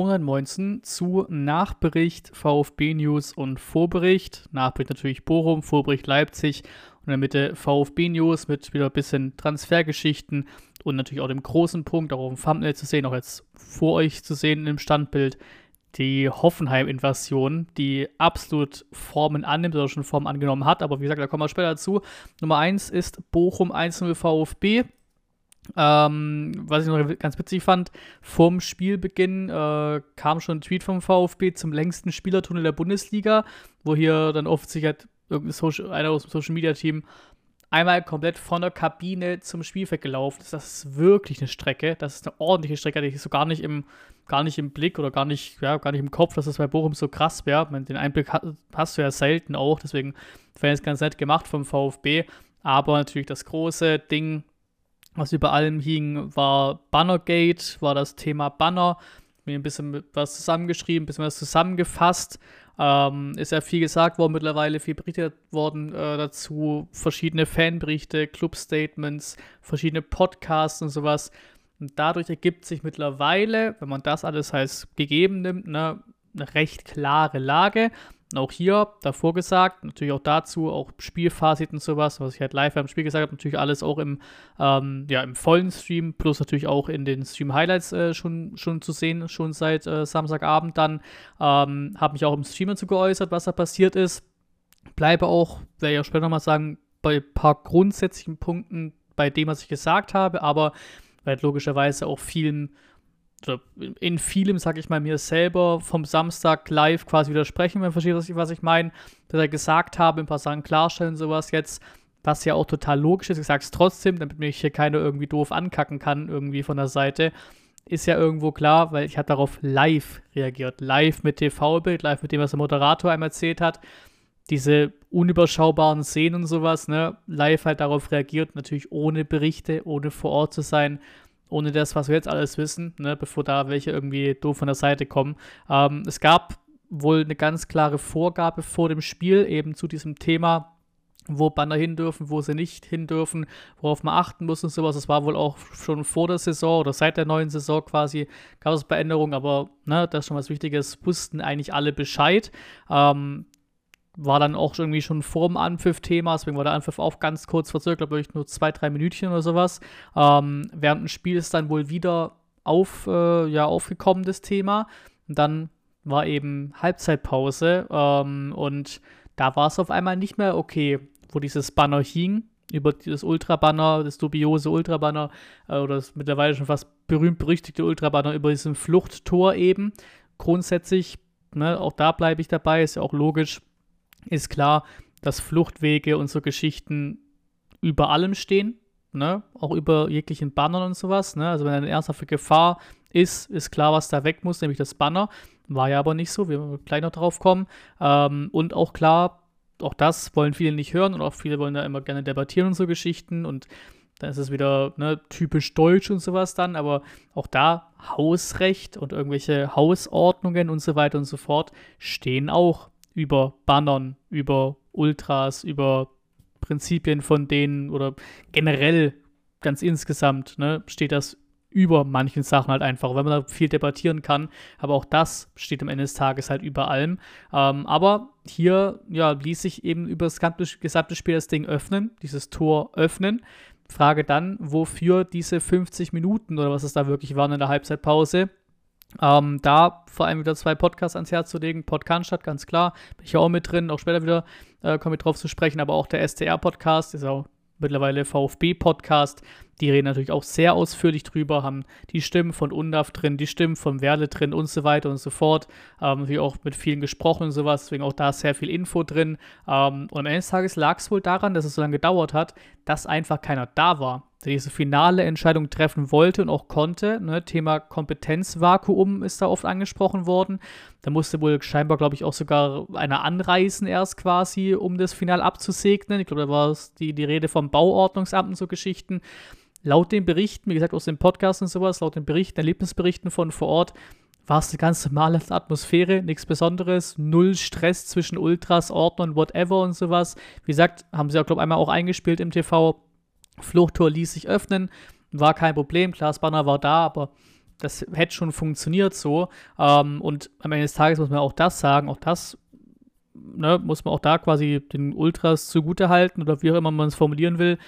119 zu Nachbericht VfB News und Vorbericht. Nachbericht natürlich Bochum, Vorbericht Leipzig und in der Mitte VfB News mit wieder ein bisschen Transfergeschichten und natürlich auch dem großen Punkt, auch auf dem Thumbnail zu sehen, auch jetzt vor euch zu sehen im Standbild, die Hoffenheim-Invasion, die absolut Formen annimmt oder schon Formen angenommen hat. Aber wie gesagt, da kommen wir später dazu. Nummer 1 ist Bochum 1-0 VfB. Ähm, was ich noch ganz witzig fand, vorm Spielbeginn äh, kam schon ein Tweet vom VfB zum längsten Spielertunnel der Bundesliga, wo hier dann offensichtlich halt einer aus dem Social Media Team einmal komplett von der Kabine zum Spielfeld gelaufen ist. Das ist wirklich eine Strecke. Das ist eine ordentliche Strecke, die ich so gar nicht im, gar nicht im Blick oder gar nicht, ja, gar nicht im Kopf, dass das bei Bochum so krass wäre. Den Einblick hast du ja selten auch, deswegen wäre es ganz nett gemacht vom VfB. Aber natürlich das große Ding, was über allem hing, war Bannergate, war das Thema Banner. Mir ein bisschen was zusammengeschrieben, ein bisschen was zusammengefasst. Ähm, ist ja viel gesagt worden mittlerweile, viel berichtet worden äh, dazu, verschiedene Fanberichte, Clubstatements, verschiedene Podcasts und sowas. Und dadurch ergibt sich mittlerweile, wenn man das alles als gegeben nimmt, ne, eine recht klare Lage. Auch hier davor gesagt, natürlich auch dazu, auch Spielfazit und sowas, was ich halt live am Spiel gesagt habe, natürlich alles auch im, ähm, ja, im vollen Stream, plus natürlich auch in den Stream-Highlights äh, schon, schon zu sehen, schon seit äh, Samstagabend dann. Ähm, habe mich auch im Stream dazu geäußert, was da passiert ist. Bleibe auch, werde ich auch später nochmal sagen, bei ein paar grundsätzlichen Punkten bei dem, was ich gesagt habe, aber werde logischerweise auch vielen in vielem, sag ich mal, mir selber vom Samstag live quasi widersprechen, wenn ihr versteht, was ich, meine, dass er gesagt habe, ein paar Sachen klarstellen, sowas jetzt, was ja auch total logisch ist. Ich sage es trotzdem, damit mich hier keiner irgendwie doof ankacken kann, irgendwie von der Seite. Ist ja irgendwo klar, weil ich habe darauf live reagiert. Live mit TV-Bild, live mit dem, was der Moderator einem erzählt hat. Diese unüberschaubaren Szenen und sowas, ne? Live halt darauf reagiert, natürlich ohne Berichte, ohne vor Ort zu sein ohne das, was wir jetzt alles wissen, ne, bevor da welche irgendwie doof von der Seite kommen. Ähm, es gab wohl eine ganz klare Vorgabe vor dem Spiel eben zu diesem Thema, wo Banner hin dürfen, wo sie nicht hin dürfen, worauf man achten muss und sowas. Das war wohl auch schon vor der Saison oder seit der neuen Saison quasi, gab es Veränderungen, aber ne, das ist schon was Wichtiges, wussten eigentlich alle Bescheid. Ähm, war dann auch irgendwie schon vor dem Anpfiff Thema, deswegen war der Anpfiff auch ganz kurz verzögert, glaube ich, nur zwei, drei Minütchen oder sowas. Ähm, während des Spiels ist dann wohl wieder auf, äh, ja, aufgekommen, das Thema. Und dann war eben Halbzeitpause ähm, und da war es auf einmal nicht mehr okay, wo dieses Banner hing, über das Ultrabanner, das dubiose Ultrabanner äh, oder das mittlerweile schon fast berühmt-berüchtigte Ultrabanner über diesem Fluchttor eben. Grundsätzlich, ne, auch da bleibe ich dabei, ist ja auch logisch, ist klar, dass Fluchtwege und so Geschichten über allem stehen, ne? auch über jeglichen Bannern und sowas. Ne? Also wenn eine ernsthafte Gefahr ist, ist klar, was da weg muss, nämlich das Banner. War ja aber nicht so, wir werden gleich noch drauf kommen. Ähm, und auch klar, auch das wollen viele nicht hören und auch viele wollen da immer gerne debattieren und so Geschichten und dann ist es wieder ne, typisch deutsch und sowas dann, aber auch da Hausrecht und irgendwelche Hausordnungen und so weiter und so fort stehen auch über Bannern, über Ultras, über Prinzipien von denen oder generell ganz insgesamt, ne, steht das über manchen Sachen halt einfach, weil man da viel debattieren kann. Aber auch das steht am Ende des Tages halt über allem. Ähm, aber hier ja, ließ sich eben über das gesamte Spiel das Ding öffnen, dieses Tor öffnen. Frage dann, wofür diese 50 Minuten oder was es da wirklich waren in der Halbzeitpause ähm, da vor allem wieder zwei Podcasts ans Herz zu legen. Podcast, ganz klar, bin ich ja auch mit drin, auch später wieder äh, komme ich drauf zu sprechen, aber auch der STR-Podcast ist auch mittlerweile VfB-Podcast. Die reden natürlich auch sehr ausführlich drüber, haben die Stimmen von UNDAF drin, die Stimmen von Werle drin und so weiter und so fort. Ähm, natürlich auch mit vielen gesprochen und sowas, deswegen auch da sehr viel Info drin. Ähm, und am Ende des Tages lag es wohl daran, dass es so lange gedauert hat, dass einfach keiner da war diese finale Entscheidung treffen wollte und auch konnte. Ne? Thema Kompetenzvakuum ist da oft angesprochen worden. Da musste wohl scheinbar, glaube ich, auch sogar einer anreisen erst quasi, um das Final abzusegnen. Ich glaube, da war es die, die Rede vom Bauordnungsamt und so Geschichten. Laut den Berichten, wie gesagt, aus dem Podcast und sowas, laut den Berichten, Erlebnisberichten von vor Ort, war es eine ganz normale Atmosphäre, nichts Besonderes, null Stress zwischen Ultras, Ordnern, whatever und sowas. Wie gesagt, haben sie auch, glaube ich, einmal auch eingespielt im TV Fluchttor ließ sich öffnen, war kein Problem. Klaas Banner war da, aber das hätte schon funktioniert so. Ähm, und am Ende des Tages muss man auch das sagen, auch das ne, muss man auch da quasi den Ultras zugutehalten oder wie auch immer man es formulieren will.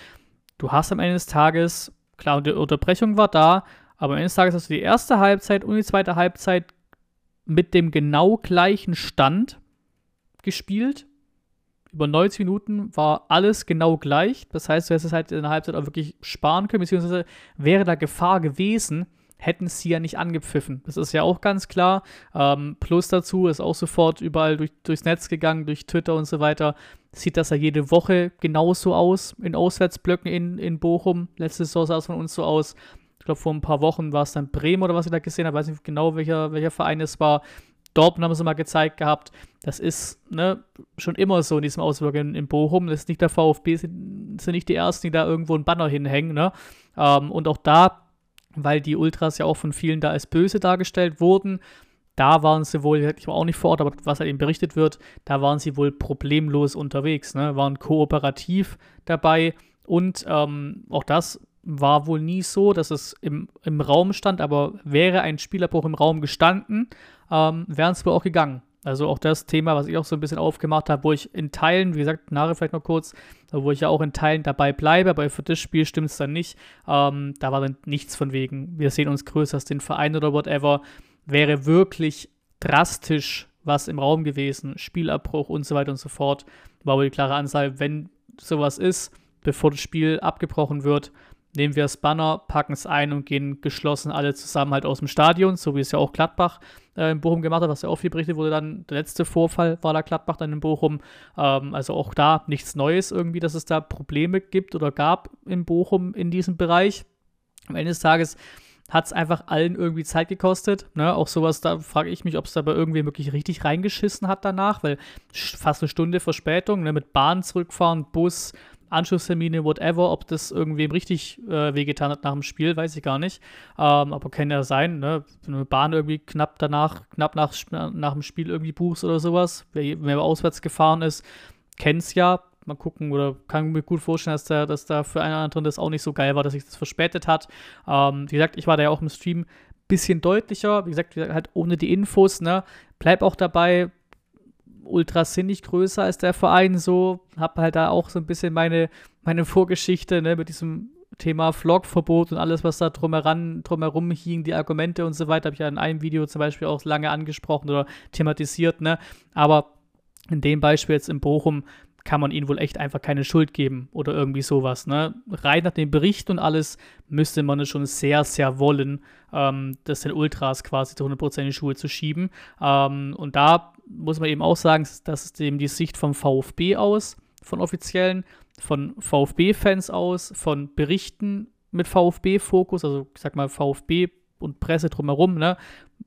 Du hast am Ende des Tages, klar, die Unterbrechung war da, aber am Ende des Tages hast du die erste Halbzeit und die zweite Halbzeit mit dem genau gleichen Stand gespielt. Über 90 Minuten war alles genau gleich. Das heißt, du hättest es halt in der Halbzeit auch wirklich sparen können, beziehungsweise wäre da Gefahr gewesen, hätten sie ja nicht angepfiffen. Das ist ja auch ganz klar. Ähm, plus dazu ist auch sofort überall durch, durchs Netz gegangen, durch Twitter und so weiter. Sieht das ja jede Woche genauso aus in Auswärtsblöcken in, in Bochum. Letzte Saison sah es von uns so aus. Ich glaube, vor ein paar Wochen war es dann Bremen oder was ich da gesehen habe. Ich weiß nicht genau, welcher, welcher Verein es war. Dortmund haben sie mal gezeigt gehabt. Das ist ne, schon immer so in diesem Auswirken in, in Bochum. Das ist nicht der VfB, sind, sind nicht die Ersten, die da irgendwo einen Banner hinhängen. Ne? Ähm, und auch da weil die Ultras ja auch von vielen da als böse dargestellt wurden. Da waren sie wohl, ich war auch nicht vor Ort, aber was halt eben berichtet wird, da waren sie wohl problemlos unterwegs, ne? waren kooperativ dabei und ähm, auch das war wohl nie so, dass es im, im Raum stand, aber wäre ein Spielerbruch im Raum gestanden, ähm, wären es wohl auch gegangen. Also auch das Thema, was ich auch so ein bisschen aufgemacht habe, wo ich in Teilen, wie gesagt, nachher vielleicht noch kurz, wo ich ja auch in Teilen dabei bleibe, aber für das Spiel stimmt es dann nicht. Ähm, da war dann nichts von wegen, wir sehen uns größer als den Verein oder whatever. Wäre wirklich drastisch was im Raum gewesen, Spielabbruch und so weiter und so fort. War wohl die klare Ansage, wenn sowas ist, bevor das Spiel abgebrochen wird, nehmen wir das Banner, packen es ein und gehen geschlossen alle zusammen halt aus dem Stadion, so wie es ja auch Gladbach äh, in Bochum gemacht hat, was ja auch viel berichtet wurde. Dann der letzte Vorfall war da Gladbach dann in Bochum. Ähm, also auch da nichts Neues irgendwie, dass es da Probleme gibt oder gab in Bochum in diesem Bereich. Am Ende des Tages hat es einfach allen irgendwie Zeit gekostet. Ne? Auch sowas, da frage ich mich, ob es da bei irgendwem wirklich richtig reingeschissen hat danach, weil fast eine Stunde Verspätung, ne? mit Bahn zurückfahren, Bus, Anschlusstermine, whatever, ob das irgendwem richtig äh, wehgetan hat nach dem Spiel, weiß ich gar nicht. Ähm, aber kann ja sein, ne? Wenn du eine Bahn irgendwie knapp danach, knapp nach, nach dem Spiel irgendwie buchst oder sowas, wer, wer auswärts gefahren ist, kennt es ja. Mal gucken, oder kann mir gut vorstellen, dass, der, dass da für einen oder anderen das auch nicht so geil war, dass sich das verspätet hat. Ähm, wie gesagt, ich war da ja auch im Stream bisschen deutlicher, wie gesagt, halt ohne die Infos, ne? Bleib auch dabei, Ultras sind nicht größer als der Verein, so. Hab halt da auch so ein bisschen meine, meine Vorgeschichte, ne, mit diesem Thema Vlogverbot und alles, was da drumheran, drumherum hing, die Argumente und so weiter, habe ich ja in einem Video zum Beispiel auch lange angesprochen oder thematisiert, ne. Aber in dem Beispiel jetzt in Bochum kann man ihnen wohl echt einfach keine Schuld geben oder irgendwie sowas. Ne? Rein nach dem Bericht und alles müsste man es schon sehr, sehr wollen, ähm, das den Ultras quasi zu 100% in die Schuhe zu schieben. Ähm, und da muss man eben auch sagen, das ist eben die Sicht vom VfB aus, von offiziellen, von VfB-Fans aus, von Berichten mit VfB-Fokus, also ich sag mal VfB und Presse drumherum, ne?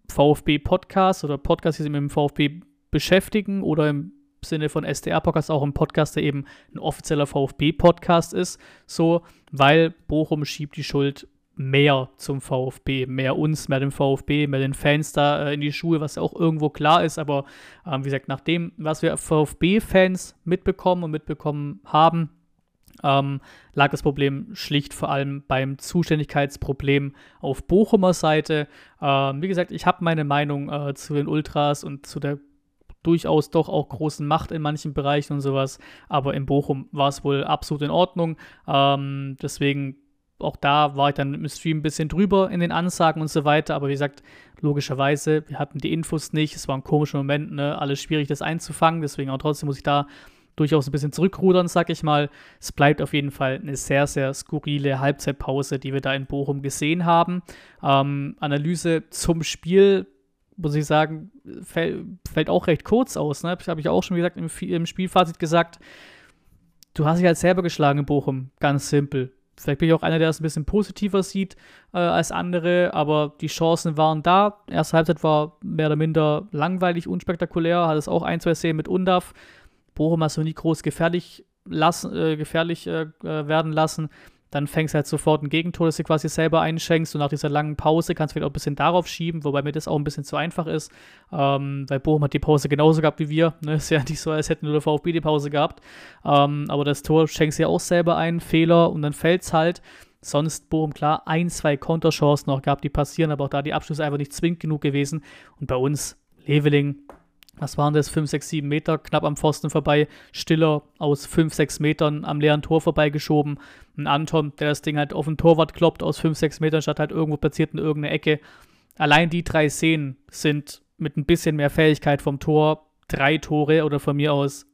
VfB-Podcast oder Podcast, die sich mit dem VfB beschäftigen oder im Sinne von SDR-Podcast auch ein Podcast, der eben ein offizieller VfB-Podcast ist, so, weil Bochum schiebt die Schuld mehr zum VfB, mehr uns, mehr dem VfB, mehr den Fans da äh, in die Schuhe, was ja auch irgendwo klar ist. Aber ähm, wie gesagt, nach dem, was wir VfB-Fans mitbekommen und mitbekommen haben, ähm, lag das Problem schlicht vor allem beim Zuständigkeitsproblem auf Bochumer Seite. Ähm, wie gesagt, ich habe meine Meinung äh, zu den Ultras und zu der durchaus doch auch großen Macht in manchen Bereichen und sowas. Aber in Bochum war es wohl absolut in Ordnung. Ähm, deswegen auch da war ich dann im Stream ein bisschen drüber in den Ansagen und so weiter. Aber wie gesagt, logischerweise, wir hatten die Infos nicht. Es war ein komischer Moment, ne? alles schwierig, das einzufangen. Deswegen auch trotzdem muss ich da durchaus ein bisschen zurückrudern, sag ich mal. Es bleibt auf jeden Fall eine sehr, sehr skurrile Halbzeitpause, die wir da in Bochum gesehen haben. Ähm, Analyse zum Spiel, muss ich sagen, fällt, fällt auch recht kurz aus. Ne? Habe ich auch schon, gesagt, im, im Spielfazit gesagt. Du hast dich halt selber geschlagen in Bochum. Ganz simpel. Vielleicht bin ich auch einer, der das ein bisschen positiver sieht äh, als andere, aber die Chancen waren da. Erste Halbzeit war mehr oder minder langweilig, unspektakulär, hat es auch ein, zwei Szenen mit Undaf. Bochum hast du nie groß gefährlich, lassen, äh, gefährlich äh, äh werden lassen dann fängst du halt sofort ein Gegentor, das du quasi selber einschenkst und nach dieser langen Pause kannst du vielleicht auch ein bisschen darauf schieben, wobei mir das auch ein bisschen zu einfach ist, ähm, weil Bochum hat die Pause genauso gehabt wie wir. Ne? Ist ja nicht so, als hätten nur der VfB die Pause gehabt. Ähm, aber das Tor schenkst du ja auch selber ein, Fehler und dann fällt es halt. Sonst Bochum klar ein, zwei Konterchancen noch gehabt, die passieren, aber auch da die Abschlüsse einfach nicht zwingend genug gewesen. Und bei uns, Leveling, was waren das, 5, 6, 7 Meter, knapp am Pfosten vorbei. Stiller aus 5, 6 Metern am leeren Tor vorbeigeschoben. Ein Anton, der das Ding halt auf den Torwart kloppt aus 5, 6 Metern, statt halt irgendwo platziert in irgendeine Ecke. Allein die drei Szenen sind mit ein bisschen mehr Fähigkeit vom Tor drei Tore oder von mir aus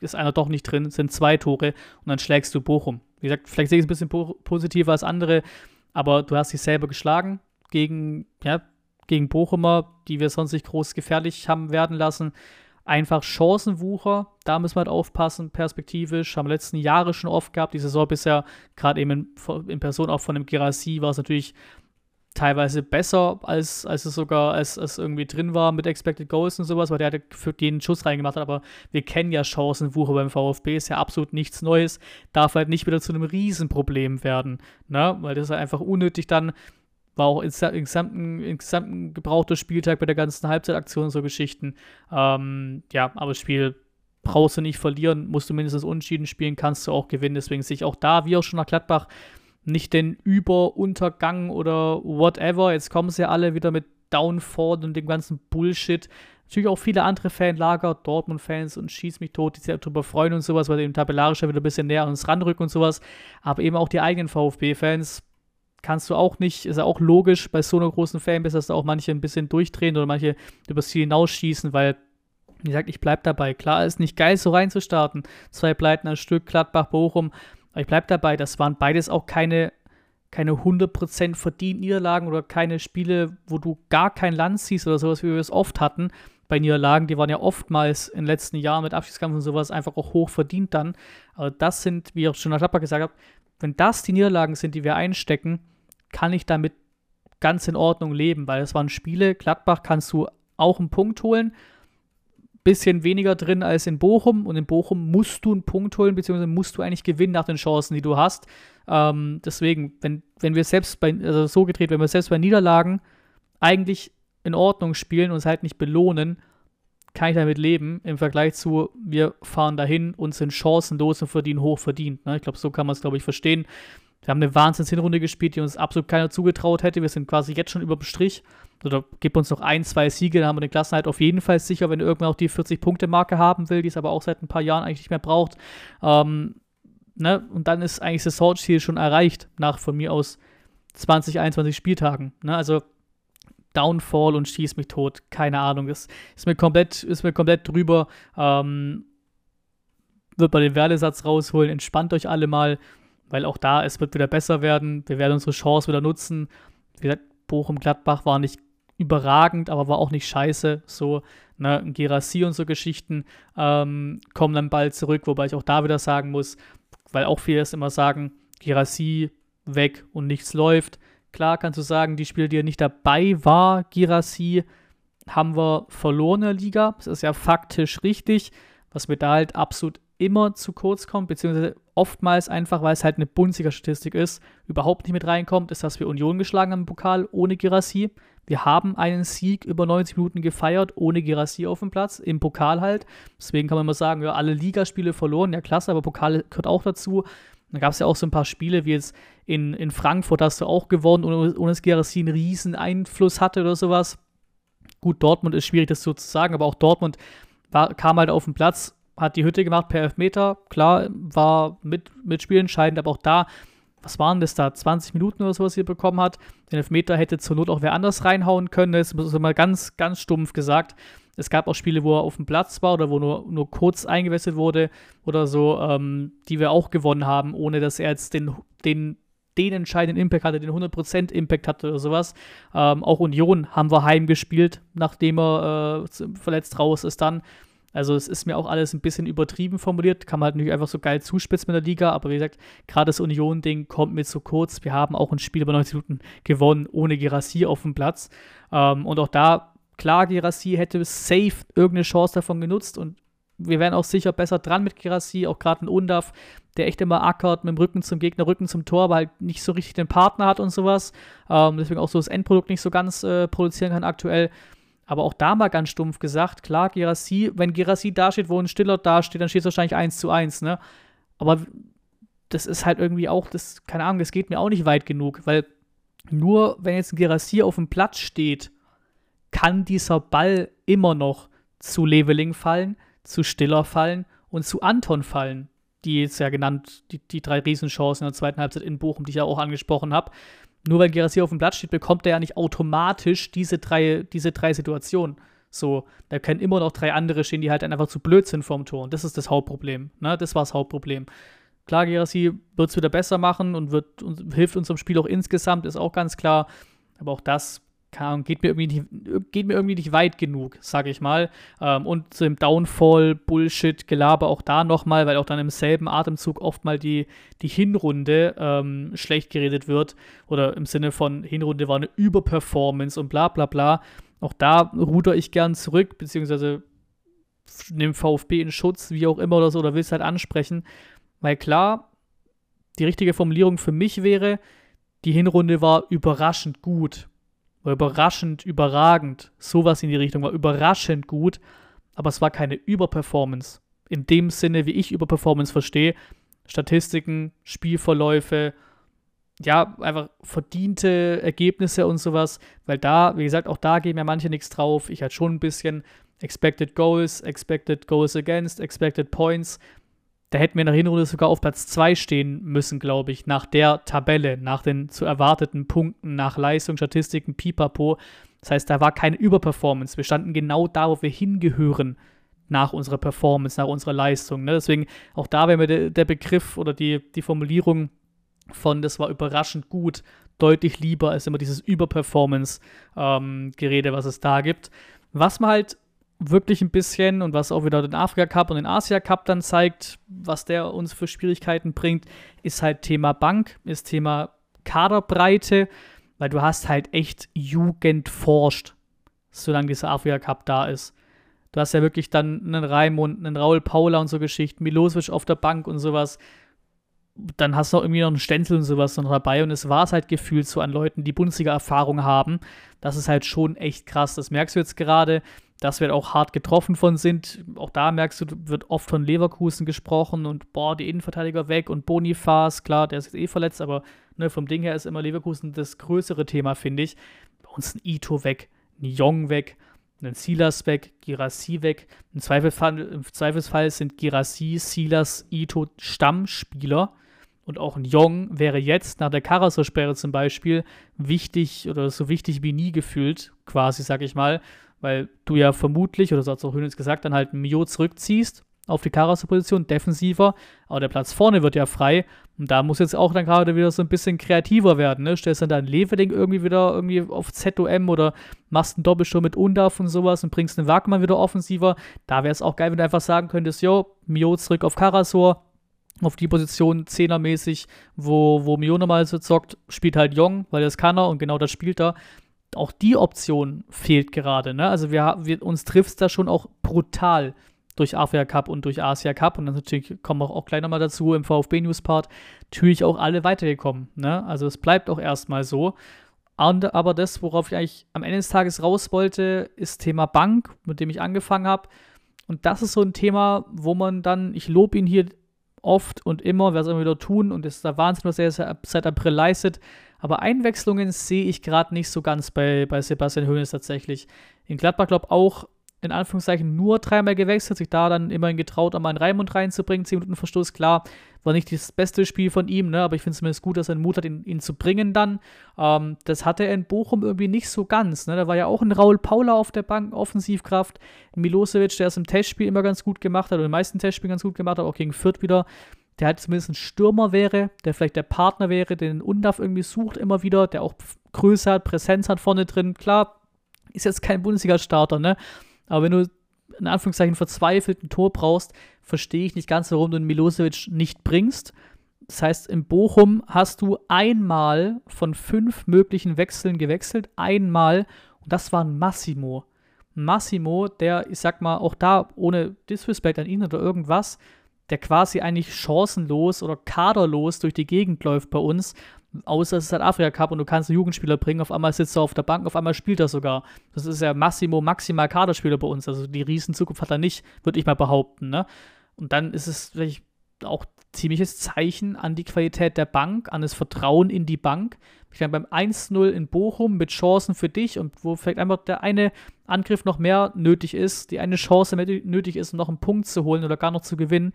ist einer doch nicht drin, sind zwei Tore und dann schlägst du Bochum. Wie gesagt, vielleicht sehe ich es ein bisschen po positiver als andere, aber du hast dich selber geschlagen gegen, ja, gegen Bochumer, die wir sonst nicht groß gefährlich haben werden lassen. Einfach Chancenwucher, da müssen wir halt aufpassen, perspektivisch. Haben wir letzten Jahre schon oft gehabt. Die Saison bisher, gerade eben in, in, Person auch von dem Gerassi, war es natürlich teilweise besser, als, als es sogar als, als irgendwie drin war mit Expected Goals und sowas, weil der hatte für jeden Schuss reingemacht hat. Aber wir kennen ja Chancenwucher beim VfB, ist ja absolut nichts Neues. Darf halt nicht wieder zu einem Riesenproblem werden, ne? weil das halt einfach unnötig dann war auch insgesamt ein, insgesamt ein gebrauchter Spieltag bei der ganzen Halbzeitaktion und so Geschichten. Ähm, ja, aber das Spiel brauchst du nicht verlieren, musst du mindestens unentschieden spielen, kannst du auch gewinnen. Deswegen sehe ich auch da, wie auch schon nach Gladbach, nicht den Überuntergang oder whatever. Jetzt kommen sie ja alle wieder mit Downfall und dem ganzen Bullshit. Natürlich auch viele andere Fanlager, Dortmund-Fans und Schieß mich tot, die sich darüber freuen und sowas, weil die tabellarisch wieder ein bisschen näher an uns ranrücken und sowas. Aber eben auch die eigenen VfB-Fans kannst du auch nicht, ist ja auch logisch bei so einer großen Fanbase, dass da auch manche ein bisschen durchdrehen oder manche übers Ziel hinausschießen, weil, wie gesagt, ich bleib dabei. Klar, ist nicht geil, so reinzustarten. Zwei Pleiten als Stück, Gladbach, Bochum. Aber ich bleib dabei, das waren beides auch keine, keine 100% verdient Niederlagen oder keine Spiele, wo du gar kein Land siehst oder sowas, wie wir es oft hatten bei Niederlagen. Die waren ja oftmals in den letzten Jahren mit Abschiedskampf und sowas einfach auch hoch verdient dann. Aber das sind, wie auch schon der Klapper gesagt hat, wenn das die Niederlagen sind, die wir einstecken, kann ich damit ganz in Ordnung leben, weil es waren Spiele, Gladbach kannst du auch einen Punkt holen, bisschen weniger drin als in Bochum. Und in Bochum musst du einen Punkt holen, beziehungsweise musst du eigentlich gewinnen nach den Chancen, die du hast. Ähm, deswegen, wenn, wenn wir selbst bei, also so gedreht, wenn wir selbst bei Niederlagen eigentlich in Ordnung spielen und es halt nicht belohnen, kann ich damit leben, im Vergleich zu, wir fahren dahin und sind chancenlos und verdienen hoch verdient. Ne? Ich glaube, so kann man es, glaube ich, verstehen. Wir haben eine Wahnsinns-Hinrunde gespielt, die uns absolut keiner zugetraut hätte. Wir sind quasi jetzt schon über dem Strich. Oder gibt uns noch ein, zwei Siege, dann haben wir den Klassenhalt auf jeden Fall sicher, wenn irgendwann auch die 40-Punkte-Marke haben will, die es aber auch seit ein paar Jahren eigentlich nicht mehr braucht. Ähm, ne? Und dann ist eigentlich das Saisonziel schon erreicht, nach von mir aus 20, 21 Spieltagen. Ne? Also Downfall und schieß mich tot, keine Ahnung. Das ist mir komplett, ist mir komplett drüber. Ähm, wird man den Werdesatz rausholen, entspannt euch alle mal weil auch da, es wird wieder besser werden. Wir werden unsere Chance wieder nutzen. Wie gesagt, Bochum-Gladbach war nicht überragend, aber war auch nicht scheiße. So, ne, Gerassi und so Geschichten ähm, kommen dann bald zurück, wobei ich auch da wieder sagen muss, weil auch viele es immer sagen, Gerassi weg und nichts läuft. Klar kannst du sagen, die Spiele, die er nicht dabei war, Girassi, haben wir verloren in der Liga. Das ist ja faktisch richtig. Was mir da halt absolut immer zu kurz kommt, beziehungsweise oftmals einfach, weil es halt eine Bundesliga-Statistik ist, überhaupt nicht mit reinkommt, ist, dass wir Union geschlagen haben im Pokal ohne Girassi. Wir haben einen Sieg über 90 Minuten gefeiert, ohne Girassi auf dem Platz, im Pokal halt. Deswegen kann man immer sagen, ja, alle Ligaspiele verloren, ja klasse, aber Pokal gehört auch dazu. Dann gab es ja auch so ein paar Spiele, wie jetzt in, in Frankfurt hast du auch gewonnen, ohne, ohne dass Girassi einen riesen Einfluss hatte oder sowas. Gut, Dortmund ist schwierig, das so zu sagen, aber auch Dortmund war, kam halt auf den Platz hat die Hütte gemacht per Elfmeter. Klar, war mit, mit spielentscheidend, aber auch da, was waren das da? 20 Minuten oder so, was ihr bekommen hat. Den Elfmeter hätte zur Not auch wer anders reinhauen können. Das ist mal ganz, ganz stumpf gesagt. Es gab auch Spiele, wo er auf dem Platz war oder wo nur, nur kurz eingewechselt wurde oder so, ähm, die wir auch gewonnen haben, ohne dass er jetzt den, den, den entscheidenden Impact hatte, den 100% Impact hatte oder sowas. Ähm, auch Union haben wir heimgespielt, nachdem er äh, verletzt raus ist dann. Also es ist mir auch alles ein bisschen übertrieben formuliert, kann man halt nicht einfach so geil zuspitzen mit der Liga, aber wie gesagt, gerade das Union-Ding kommt mir zu kurz. Wir haben auch ein Spiel über 90 Minuten gewonnen, ohne Gerassi auf dem Platz. Ähm, und auch da, klar, Gerassi hätte safe irgendeine Chance davon genutzt und wir wären auch sicher besser dran mit Gerassi, auch gerade ein Undaf, der echt immer ackert mit dem Rücken zum Gegner, Rücken zum Tor, aber halt nicht so richtig den Partner hat und sowas. Ähm, deswegen auch so das Endprodukt nicht so ganz äh, produzieren kann aktuell. Aber auch da mal ganz stumpf gesagt, klar, Gerassi, wenn Gerassi dasteht, wo ein Stiller dasteht, dann steht es wahrscheinlich 1 zu 1, ne? Aber das ist halt irgendwie auch, das, keine Ahnung, das geht mir auch nicht weit genug, weil nur wenn jetzt ein Gerassi auf dem Platz steht, kann dieser Ball immer noch zu Leveling fallen, zu Stiller fallen und zu Anton fallen. Die jetzt ja genannt, die, die drei Riesenchancen in der zweiten Halbzeit in Bochum, die ich ja auch angesprochen habe. Nur weil Gerassi auf dem Platz steht, bekommt er ja nicht automatisch diese drei, diese drei Situationen. So, da können immer noch drei andere stehen, die halt einfach zu blöd sind vorm Tor. Und das ist das Hauptproblem. Ne? Das war das Hauptproblem. Klar, Gerassi wird es wieder besser machen und, wird, und hilft unserem Spiel auch insgesamt, ist auch ganz klar. Aber auch das kann, geht, mir irgendwie nicht, geht mir irgendwie nicht weit genug, sage ich mal. Ähm, und so im Downfall, Bullshit, Gelaber auch da nochmal, weil auch dann im selben Atemzug oft mal die, die Hinrunde ähm, schlecht geredet wird. Oder im Sinne von Hinrunde war eine Überperformance und bla bla bla. Auch da ruder ich gern zurück, beziehungsweise nehme VfB in Schutz, wie auch immer oder so, oder will es halt ansprechen. Weil klar, die richtige Formulierung für mich wäre, die Hinrunde war überraschend gut. War überraschend, überragend. Sowas in die Richtung war überraschend gut. Aber es war keine Überperformance. In dem Sinne, wie ich Überperformance verstehe. Statistiken, Spielverläufe, ja, einfach verdiente Ergebnisse und sowas. Weil da, wie gesagt, auch da geben ja manche nichts drauf. Ich halt schon ein bisschen Expected Goals, Expected Goals Against, Expected Points da hätten wir in der Hinrunde sogar auf Platz 2 stehen müssen, glaube ich, nach der Tabelle, nach den zu erwarteten Punkten, nach Leistung, Statistiken, pipapo. Das heißt, da war keine Überperformance. Wir standen genau da, wo wir hingehören nach unserer Performance, nach unserer Leistung. Ne? Deswegen auch da wäre mir der, der Begriff oder die, die Formulierung von das war überraschend gut deutlich lieber als immer dieses Überperformance-Gerede, ähm, was es da gibt. Was man halt wirklich ein bisschen und was auch wieder den Afrika Cup und den Asia Cup dann zeigt, was der uns für Schwierigkeiten bringt, ist halt Thema Bank, ist Thema Kaderbreite, weil du hast halt echt Jugend forscht, solange dieser Afrika Cup da ist. Du hast ja wirklich dann einen Raimund, einen Raul Paula und so Geschichten, Milosevic auf der Bank und sowas. Dann hast du auch irgendwie noch einen Stenzel und sowas noch dabei und es war es halt gefühlt so an Leuten, die Bundesliga-Erfahrung haben. Das ist halt schon echt krass. Das merkst du jetzt gerade dass wir auch hart getroffen von sind. Auch da merkst du, wird oft von Leverkusen gesprochen und boah, die Innenverteidiger weg und Bonifaz, klar, der ist jetzt eh verletzt, aber ne, vom Ding her ist immer Leverkusen das größere Thema, finde ich. Bei uns ein Ito weg, ein Jong weg, ein Silas weg, Girassi weg. Im Zweifelsfall, Im Zweifelsfall sind Girassi, Silas, Ito Stammspieler. Und auch ein Jong wäre jetzt nach der Karasor-Sperre zum Beispiel wichtig oder so wichtig wie nie gefühlt, quasi, sag ich mal weil du ja vermutlich, oder so hat es auch Hönes gesagt, dann halt Mio zurückziehst auf die Karasu-Position, defensiver, aber der Platz vorne wird ja frei und da muss jetzt auch dann gerade wieder so ein bisschen kreativer werden, ne? Stellst dann dein Leveling irgendwie wieder irgendwie auf ZOM oder machst einen Doppelsturm mit Undaf und sowas und bringst den Wagmann wieder offensiver. Da wäre es auch geil, wenn du einfach sagen könntest, jo, Mio zurück auf Karasor, auf die Position zehnermäßig, wo, wo Mio normal so zockt, spielt halt Jong, weil das kann er und genau das spielt er auch die Option fehlt gerade. Ne? Also wir, wir uns trifft es da schon auch brutal durch Afrika Cup und durch Asia Cup. Und dann natürlich kommen wir auch gleich nochmal dazu im VfB News Part, natürlich auch alle weitergekommen. Ne? Also es bleibt auch erstmal so. Und, aber das, worauf ich eigentlich am Ende des Tages raus wollte, ist Thema Bank, mit dem ich angefangen habe. Und das ist so ein Thema, wo man dann, ich lobe ihn hier oft und immer, wer es immer wieder tun und es ist der Wahnsinn, was er seit April leistet. Aber Einwechslungen sehe ich gerade nicht so ganz bei, bei Sebastian Hoeneß tatsächlich. In Gladbach, glaube auch in Anführungszeichen nur dreimal gewechselt, sich da dann immerhin getraut, einmal einen Raimund reinzubringen. 10 Minuten Verstoß, klar, war nicht das beste Spiel von ihm, ne? aber ich finde es zumindest gut, dass er den Mut hat, ihn, ihn zu bringen dann. Ähm, das hatte er in Bochum irgendwie nicht so ganz. Ne? Da war ja auch ein Raul Paula auf der Bank, Offensivkraft. Milosevic, der es im Testspiel immer ganz gut gemacht hat, oder in den meisten Testspielen ganz gut gemacht hat, auch gegen Fürth wieder der halt zumindest ein Stürmer wäre, der vielleicht der Partner wäre, den Undaf irgendwie sucht immer wieder, der auch Größe hat, Präsenz hat vorne drin. Klar, ist jetzt kein Bundesliga-Starter, ne? Aber wenn du in Anführungszeichen verzweifelt ein Tor brauchst, verstehe ich nicht ganz, warum du einen Milosevic nicht bringst. Das heißt, in Bochum hast du einmal von fünf möglichen Wechseln gewechselt, einmal, und das war ein Massimo. Massimo, der, ich sag mal, auch da ohne Disrespect an ihn oder irgendwas, der quasi eigentlich chancenlos oder kaderlos durch die Gegend läuft bei uns, außer es ist halt Afrika Cup und du kannst einen Jugendspieler bringen, auf einmal sitzt er auf der Bank, auf einmal spielt er sogar. Das ist ja Massimo, maximal Kaderspieler bei uns, also die riesen Zukunft hat er nicht, würde ich mal behaupten, ne? Und dann ist es vielleicht auch ziemliches Zeichen an die Qualität der Bank, an das Vertrauen in die Bank. Ich meine, beim 1-0 in Bochum mit Chancen für dich und wo vielleicht einfach der eine Angriff noch mehr nötig ist, die eine Chance mehr nötig ist, um noch einen Punkt zu holen oder gar noch zu gewinnen.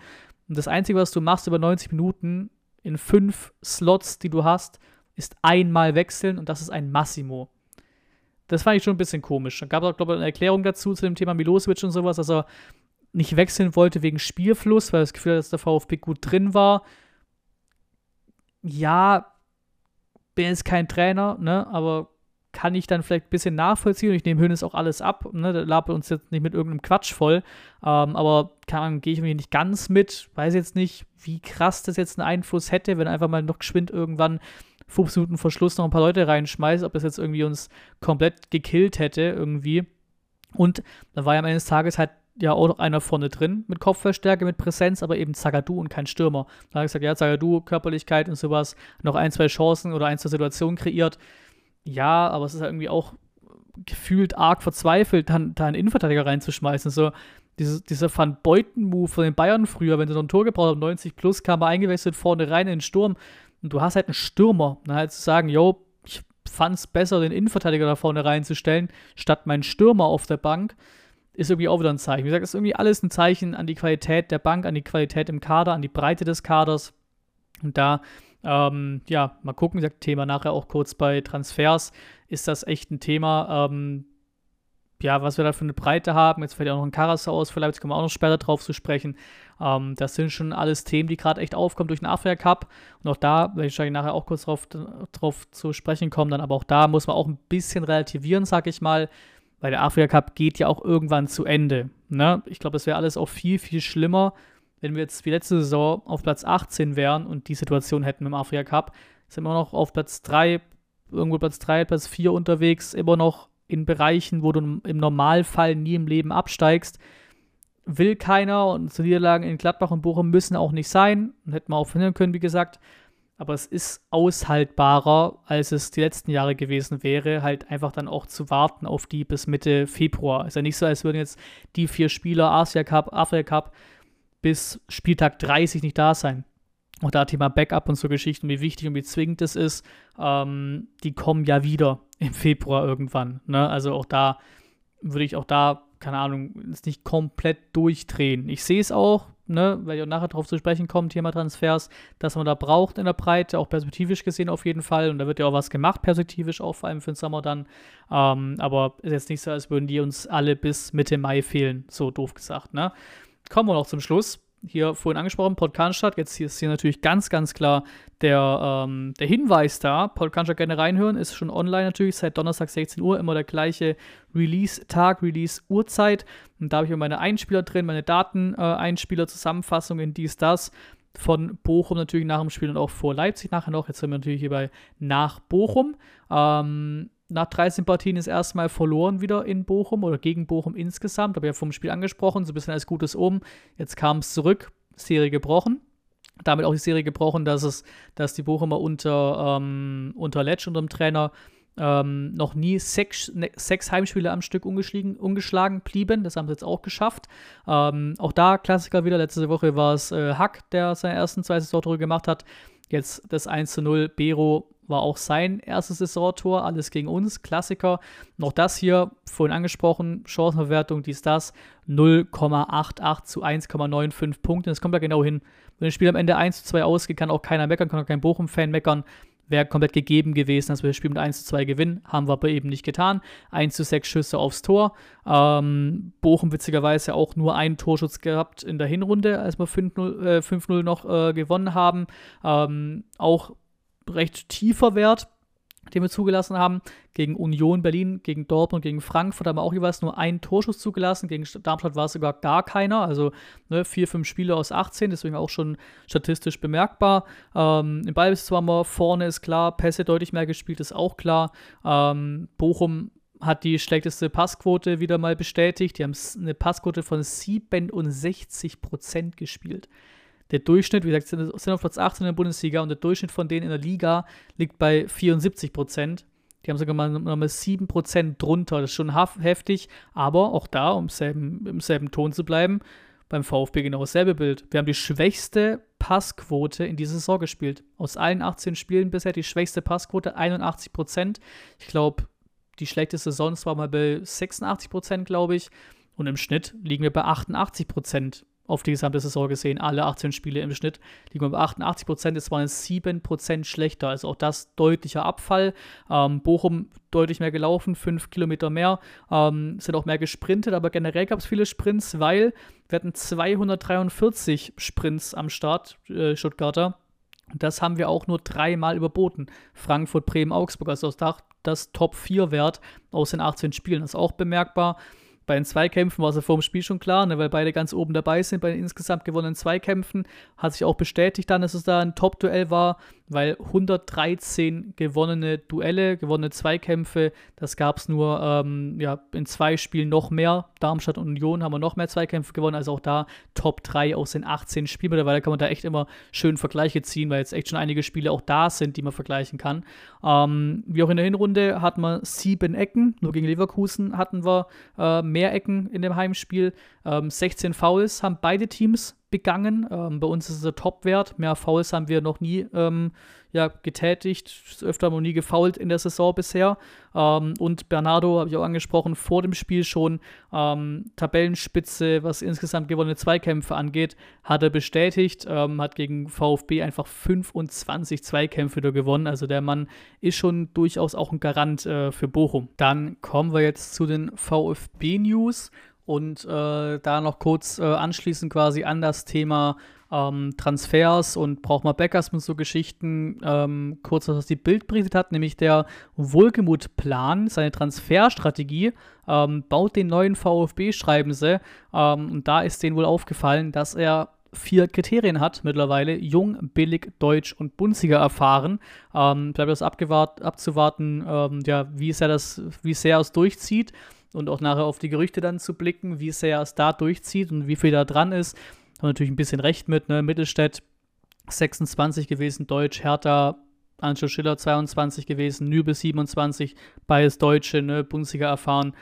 Und das Einzige, was du machst über 90 Minuten in fünf Slots, die du hast, ist einmal wechseln und das ist ein Massimo. Das fand ich schon ein bisschen komisch. Dann gab es auch, glaube ich, eine Erklärung dazu, zu dem Thema Milosevic und sowas, dass er nicht wechseln wollte wegen Spielfluss, weil das Gefühl hat, dass der VfB gut drin war. Ja, bin jetzt kein Trainer, ne, aber kann ich dann vielleicht ein bisschen nachvollziehen und ich nehme Hönes auch alles ab, ne, der labert uns jetzt nicht mit irgendeinem Quatsch voll, ähm, aber gehe ich irgendwie nicht ganz mit, weiß jetzt nicht, wie krass das jetzt einen Einfluss hätte, wenn einfach mal noch geschwind irgendwann 15 Minuten vor Schluss noch ein paar Leute reinschmeißt, ob das jetzt irgendwie uns komplett gekillt hätte irgendwie. Und da war ja am Ende des Tages halt ja auch noch einer vorne drin mit Kopfverstärke, mit Präsenz, aber eben Zagadou und kein Stürmer. Da habe ich gesagt, ja, Zagadou, Körperlichkeit und sowas, noch ein, zwei Chancen oder ein, zwei Situationen kreiert. Ja, aber es ist ja irgendwie auch gefühlt arg verzweifelt, dann da einen Innenverteidiger reinzuschmeißen. So, diese, dieser Van Beuten-Move von den Bayern früher, wenn sie noch ein Tor gebraucht haben, 90 plus, kam er eingewechselt vorne rein in den Sturm und du hast halt einen Stürmer. Dann halt zu sagen, yo, ich fand es besser, den Innenverteidiger da vorne reinzustellen, statt meinen Stürmer auf der Bank ist irgendwie auch wieder ein Zeichen. Wie gesagt, ist irgendwie alles ein Zeichen an die Qualität der Bank, an die Qualität im Kader, an die Breite des Kaders. Und da, ähm, ja, mal gucken, wie gesagt, Thema nachher auch kurz bei Transfers, ist das echt ein Thema. Ähm, ja, was wir da für eine Breite haben, jetzt fällt ja auch noch ein Karas aus, vielleicht kommen wir auch noch später drauf zu sprechen. Ähm, das sind schon alles Themen, die gerade echt aufkommen durch den Afrika Cup. Und auch da werde ich nachher auch kurz drauf, drauf zu sprechen kommen, dann aber auch da muss man auch ein bisschen relativieren, sag ich mal weil der Afrika Cup geht ja auch irgendwann zu Ende. Ne? Ich glaube, es wäre alles auch viel, viel schlimmer, wenn wir jetzt wie letzte Saison auf Platz 18 wären und die Situation hätten im Afrika Cup. Sind wir noch auf Platz 3, irgendwo Platz 3, Platz 4 unterwegs, immer noch in Bereichen, wo du im Normalfall nie im Leben absteigst. Will keiner und zu Niederlagen in Gladbach und Bochum müssen auch nicht sein. Hätten wir auch verhindern können, wie gesagt aber es ist aushaltbarer, als es die letzten Jahre gewesen wäre, halt einfach dann auch zu warten auf die bis Mitte Februar. Ist ja nicht so, als würden jetzt die vier Spieler Asia Cup, Afrika Cup bis Spieltag 30 nicht da sein. Auch da Thema Backup und so Geschichten, wie wichtig und wie zwingend es ist, ähm, die kommen ja wieder im Februar irgendwann. Ne? Also auch da würde ich auch da, keine Ahnung, nicht komplett durchdrehen. Ich sehe es auch, ne, weil ich auch nachher darauf zu sprechen kommen, Thema Transfers, dass man da braucht in der Breite, auch perspektivisch gesehen auf jeden Fall. Und da wird ja auch was gemacht, perspektivisch auch vor allem für den Sommer dann. Ähm, aber ist jetzt nicht so, als würden die uns alle bis Mitte Mai fehlen, so doof gesagt, ne? Kommen wir noch zum Schluss hier vorhin angesprochen, Podcast Jetzt hier ist hier natürlich ganz, ganz klar der, ähm, der Hinweis da. Podcast gerne reinhören, ist schon online natürlich seit Donnerstag 16 Uhr, immer der gleiche Release-Tag, Release-Uhrzeit. Und da habe ich meine Einspieler drin, meine Daten-Einspieler, äh, Zusammenfassungen, dies, das. Von Bochum natürlich nach dem Spiel und auch vor Leipzig nachher noch. Jetzt sind wir natürlich hier bei nach Bochum. Ähm, nach 13 Partien ist erstmal verloren wieder in Bochum oder gegen Bochum insgesamt. Habe ja vom Spiel angesprochen, so ein bisschen als gutes Oben. Jetzt kam es zurück, Serie gebrochen. Damit auch die Serie gebrochen, dass es, dass die Bochumer unter, ähm, unter Letsch, unter dem Trainer, ähm, noch nie sechs, ne, sechs Heimspiele am Stück ungeschlagen, ungeschlagen blieben. Das haben sie jetzt auch geschafft. Ähm, auch da Klassiker wieder. Letzte Woche war es äh, Hack, der seine ersten zwei Saisontore gemacht hat. Jetzt das 1 zu 0. Bero war auch sein erstes Saisontor, alles gegen uns, Klassiker. Noch das hier, vorhin angesprochen, Chancenverwertung, dies, das, 0,88 zu 1,95 Punkte. Das kommt da genau hin. Wenn das Spiel am Ende 1 zu 2 ausgeht, kann auch keiner meckern, kann auch kein Bochum-Fan meckern. Wäre komplett gegeben gewesen, dass wir das Spiel mit 1 zu 2 gewinnen. Haben wir aber eben nicht getan. 1 zu 6 Schüsse aufs Tor. Ähm, Bochum witzigerweise auch nur einen Torschutz gehabt in der Hinrunde, als wir 5-0 äh, noch äh, gewonnen haben. Ähm, auch recht tiefer Wert, den wir zugelassen haben. Gegen Union Berlin, gegen Dortmund, gegen Frankfurt haben wir auch jeweils nur einen Torschuss zugelassen. Gegen Darmstadt war es sogar gar keiner. Also ne, vier, fünf Spiele aus 18, deswegen auch schon statistisch bemerkbar. Ähm, Im Ballbesitz waren wir vorne, ist klar. Pässe deutlich mehr gespielt, ist auch klar. Ähm, Bochum hat die schlechteste Passquote wieder mal bestätigt. Die haben eine Passquote von 67% gespielt. Der Durchschnitt, wie gesagt, sind, auf Platz 18 in der Bundesliga und der Durchschnitt von denen in der Liga liegt bei 74 Prozent. Die haben sogar mal, mal 7 Prozent drunter. Das ist schon heftig, aber auch da, um selben, im selben Ton zu bleiben, beim VfB genau dasselbe Bild. Wir haben die schwächste Passquote in dieser Saison gespielt. Aus allen 18 Spielen bisher die schwächste Passquote, 81 Prozent. Ich glaube, die schlechteste sonst war mal bei 86 Prozent, glaube ich. Und im Schnitt liegen wir bei 88 Prozent auf die gesamte Saison gesehen, alle 18 Spiele im Schnitt, liegen wir bei 88 Prozent, es waren 7 Prozent schlechter, also auch das deutlicher Abfall. Ähm, Bochum deutlich mehr gelaufen, 5 Kilometer mehr, ähm, sind auch mehr gesprintet, aber generell gab es viele Sprints, weil wir hatten 243 Sprints am Start, äh, Stuttgarter. Das haben wir auch nur dreimal überboten. Frankfurt, Bremen, Augsburg, also das, das Top-4-Wert aus den 18 Spielen. Das ist auch bemerkbar. Bei den Zweikämpfen war es ja vor dem Spiel schon klar, ne, weil beide ganz oben dabei sind bei den insgesamt gewonnenen Zweikämpfen. Hat sich auch bestätigt dann, dass es da ein Top-Duell war weil 113 gewonnene Duelle, gewonnene Zweikämpfe, das gab es nur ähm, ja, in zwei Spielen noch mehr. Darmstadt und Union haben wir noch mehr Zweikämpfe gewonnen, also auch da Top 3 aus den 18 Spielen. Mittlerweile kann man da echt immer schön Vergleiche ziehen, weil jetzt echt schon einige Spiele auch da sind, die man vergleichen kann. Ähm, wie auch in der Hinrunde hatten wir sieben Ecken, nur gegen Leverkusen hatten wir äh, mehr Ecken in dem Heimspiel. Ähm, 16 Fouls haben beide Teams begangen. Ähm, bei uns ist es der Topwert. Mehr Fouls haben wir noch nie ähm, ja, getätigt. Öfter haben wir nie gefoult in der Saison bisher. Ähm, und Bernardo, habe ich auch angesprochen, vor dem Spiel schon ähm, Tabellenspitze, was insgesamt gewonnene Zweikämpfe angeht, hat er bestätigt. Ähm, hat gegen VfB einfach 25 Zweikämpfe wieder gewonnen. Also der Mann ist schon durchaus auch ein Garant äh, für Bochum. Dann kommen wir jetzt zu den VfB-News. Und äh, da noch kurz äh, anschließend quasi an das Thema ähm, Transfers und braucht man Backers mit so Geschichten. Ähm, kurz, was die Bild berichtet hat, nämlich der Wohlgemut-Plan, seine Transferstrategie, ähm, baut den neuen VfB, schreiben sie. Ähm, und da ist denen wohl aufgefallen, dass er vier Kriterien hat mittlerweile. Jung, billig, deutsch und Bunziger erfahren. Ähm, bleibt das abzuwarten, ähm, ja, wie sehr sehr es durchzieht und auch nachher auf die Gerüchte dann zu blicken, wie sehr es da durchzieht und wie viel da dran ist. Haben natürlich ein bisschen recht mit, ne? Mittelstädt 26 gewesen, Deutsch, Hertha, Anschluss Schiller 22 gewesen, Nübel 27, beides Deutsche, ne? Bundesliga erfahren.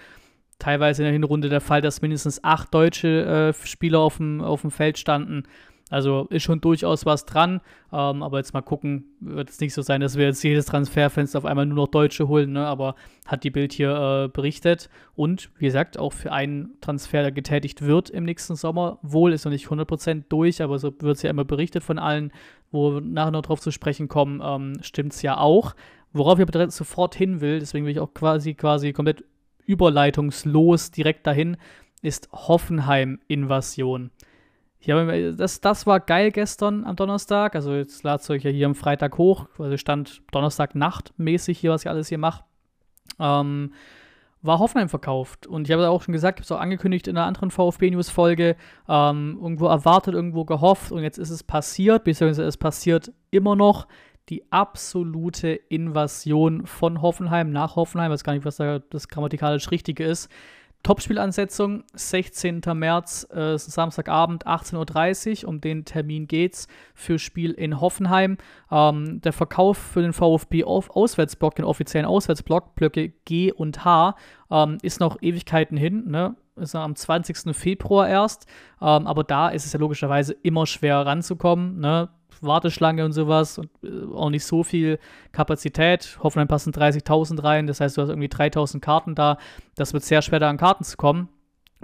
Teilweise in der Hinrunde der Fall, dass mindestens acht deutsche äh, Spieler auf dem, auf dem Feld standen. Also ist schon durchaus was dran. Ähm, aber jetzt mal gucken, wird es nicht so sein, dass wir jetzt jedes Transferfenster auf einmal nur noch Deutsche holen, ne? aber hat die Bild hier äh, berichtet. Und wie gesagt, auch für einen Transfer, der getätigt wird im nächsten Sommer, wohl ist noch nicht 100% durch, aber so wird es ja immer berichtet von allen, wo wir nachher noch drauf zu sprechen kommen, ähm, stimmt es ja auch. Worauf ich aber sofort hin will, deswegen will ich auch quasi, quasi komplett überleitungslos direkt dahin, ist Hoffenheim-Invasion. Ja, das, das war geil gestern am Donnerstag. Also jetzt ladet euch ja hier am Freitag hoch. Also stand Donnerstag Nacht mäßig hier, was ich alles hier mache. Ähm, war Hoffenheim verkauft. Und ich habe auch schon gesagt, ich habe es auch angekündigt in einer anderen VfB-News-Folge, ähm, irgendwo erwartet, irgendwo gehofft und jetzt ist es passiert, beziehungsweise es passiert immer noch die absolute Invasion von Hoffenheim nach Hoffenheim. Ich weiß gar nicht, was da das grammatikalisch Richtige ist. Topspielansetzung, 16. März, äh, Samstagabend, 18.30 Uhr. Um den Termin geht's für Spiel in Hoffenheim. Ähm, der Verkauf für den VfB auf Auswärtsblock, den offiziellen Auswärtsblock, Blöcke G und H, ähm, ist noch Ewigkeiten hin. Ne? Ist am 20. Februar erst. Ähm, aber da ist es ja logischerweise immer schwer ranzukommen. Ne? Warteschlange und sowas und äh, auch nicht so viel Kapazität. Hoffenheim passen 30.000 rein, das heißt, du hast irgendwie 3.000 Karten da. Das wird sehr schwer, da an Karten zu kommen.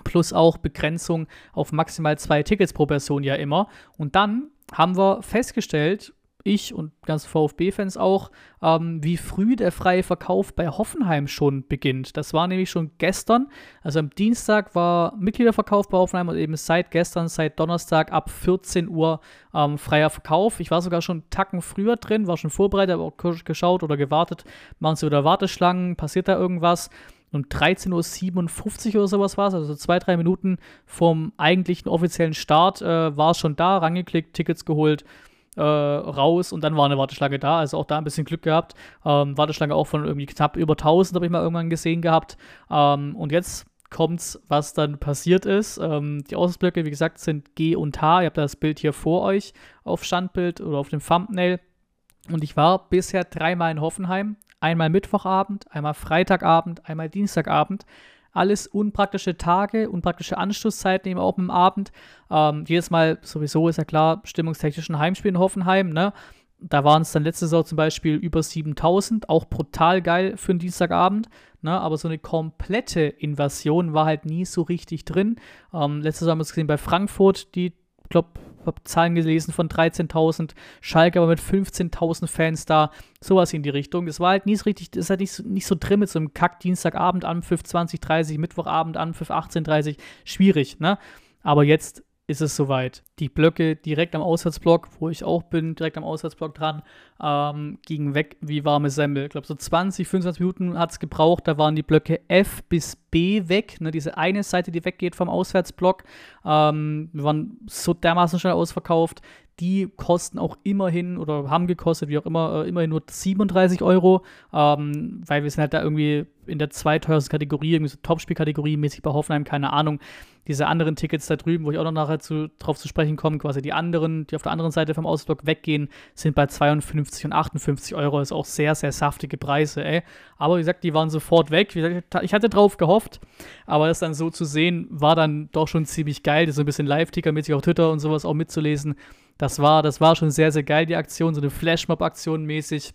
Plus auch Begrenzung auf maximal zwei Tickets pro Person ja immer. Und dann haben wir festgestellt, ich und ganze VfB-Fans auch, ähm, wie früh der freie Verkauf bei Hoffenheim schon beginnt. Das war nämlich schon gestern. Also am Dienstag war Mitgliederverkauf bei Hoffenheim und eben seit gestern, seit Donnerstag ab 14 Uhr ähm, freier Verkauf. Ich war sogar schon Tacken früher drin, war schon vorbereitet, habe auch geschaut oder gewartet, machen sie wieder Warteschlangen, passiert da irgendwas um 13.57 Uhr oder sowas war es, also zwei, drei Minuten vom eigentlichen offiziellen Start äh, war es schon da, rangeklickt, Tickets geholt äh, raus und dann war eine Warteschlange da. Also auch da ein bisschen Glück gehabt. Ähm, Warteschlange auch von irgendwie knapp über 1000 habe ich mal irgendwann gesehen gehabt. Ähm, und jetzt kommt's, was dann passiert ist. Ähm, die Ausblöcke, wie gesagt, sind G und H. Ihr habt das Bild hier vor euch auf Standbild oder auf dem Thumbnail. Und ich war bisher dreimal in Hoffenheim. Einmal Mittwochabend, einmal Freitagabend, einmal Dienstagabend. Alles unpraktische Tage, unpraktische Anschlusszeiten eben auch im Abend. Ähm, jedes Mal sowieso ist ja klar, stimmungstechnisch ein Heimspiel in Hoffenheim, ne? Da waren es dann letzte Saison zum Beispiel über 7000, auch brutal geil für einen Dienstagabend. Ne? Aber so eine komplette Invasion war halt nie so richtig drin. Ähm, letzte Saison haben wir es gesehen bei Frankfurt, die, ich glaube, habe Zahlen gelesen von 13.000, Schalke aber mit 15.000 Fans da, sowas in die Richtung. Das war halt nie so richtig, das ist halt nicht so, nicht so drin mit so einem Kack Dienstagabend an, 5 20, 30, Mittwochabend an, 5 18, 30, schwierig, ne? Aber jetzt ist es soweit. Die Blöcke direkt am Auswärtsblock, wo ich auch bin, direkt am Auswärtsblock dran, ähm, gingen weg wie warme Semmel. Ich glaube, so 20, 25 Minuten hat es gebraucht. Da waren die Blöcke F bis B weg. Ne, diese eine Seite, die weggeht vom Auswärtsblock. Ähm, wir waren so dermaßen schnell ausverkauft. Die kosten auch immerhin oder haben gekostet, wie auch immer, äh, immerhin nur 37 Euro, ähm, weil wir sind halt da irgendwie in der zweiteuersten Kategorie, irgendwie so Topspielkategorie mäßig bei Hoffenheim, keine Ahnung. Diese anderen Tickets da drüben, wo ich auch noch nachher zu, drauf zu sprechen komme, quasi die anderen, die auf der anderen Seite vom Ausblock weggehen, sind bei 52 und 58 Euro. Das ist auch sehr, sehr saftige Preise, ey. Aber wie gesagt, die waren sofort weg. ich hatte drauf gehofft, aber das dann so zu sehen, war dann doch schon ziemlich geil, das so ein bisschen Live-Ticker-mäßig auf Twitter und sowas auch mitzulesen. Das war, das war schon sehr, sehr geil, die Aktion, so eine Flashmob-Aktion mäßig.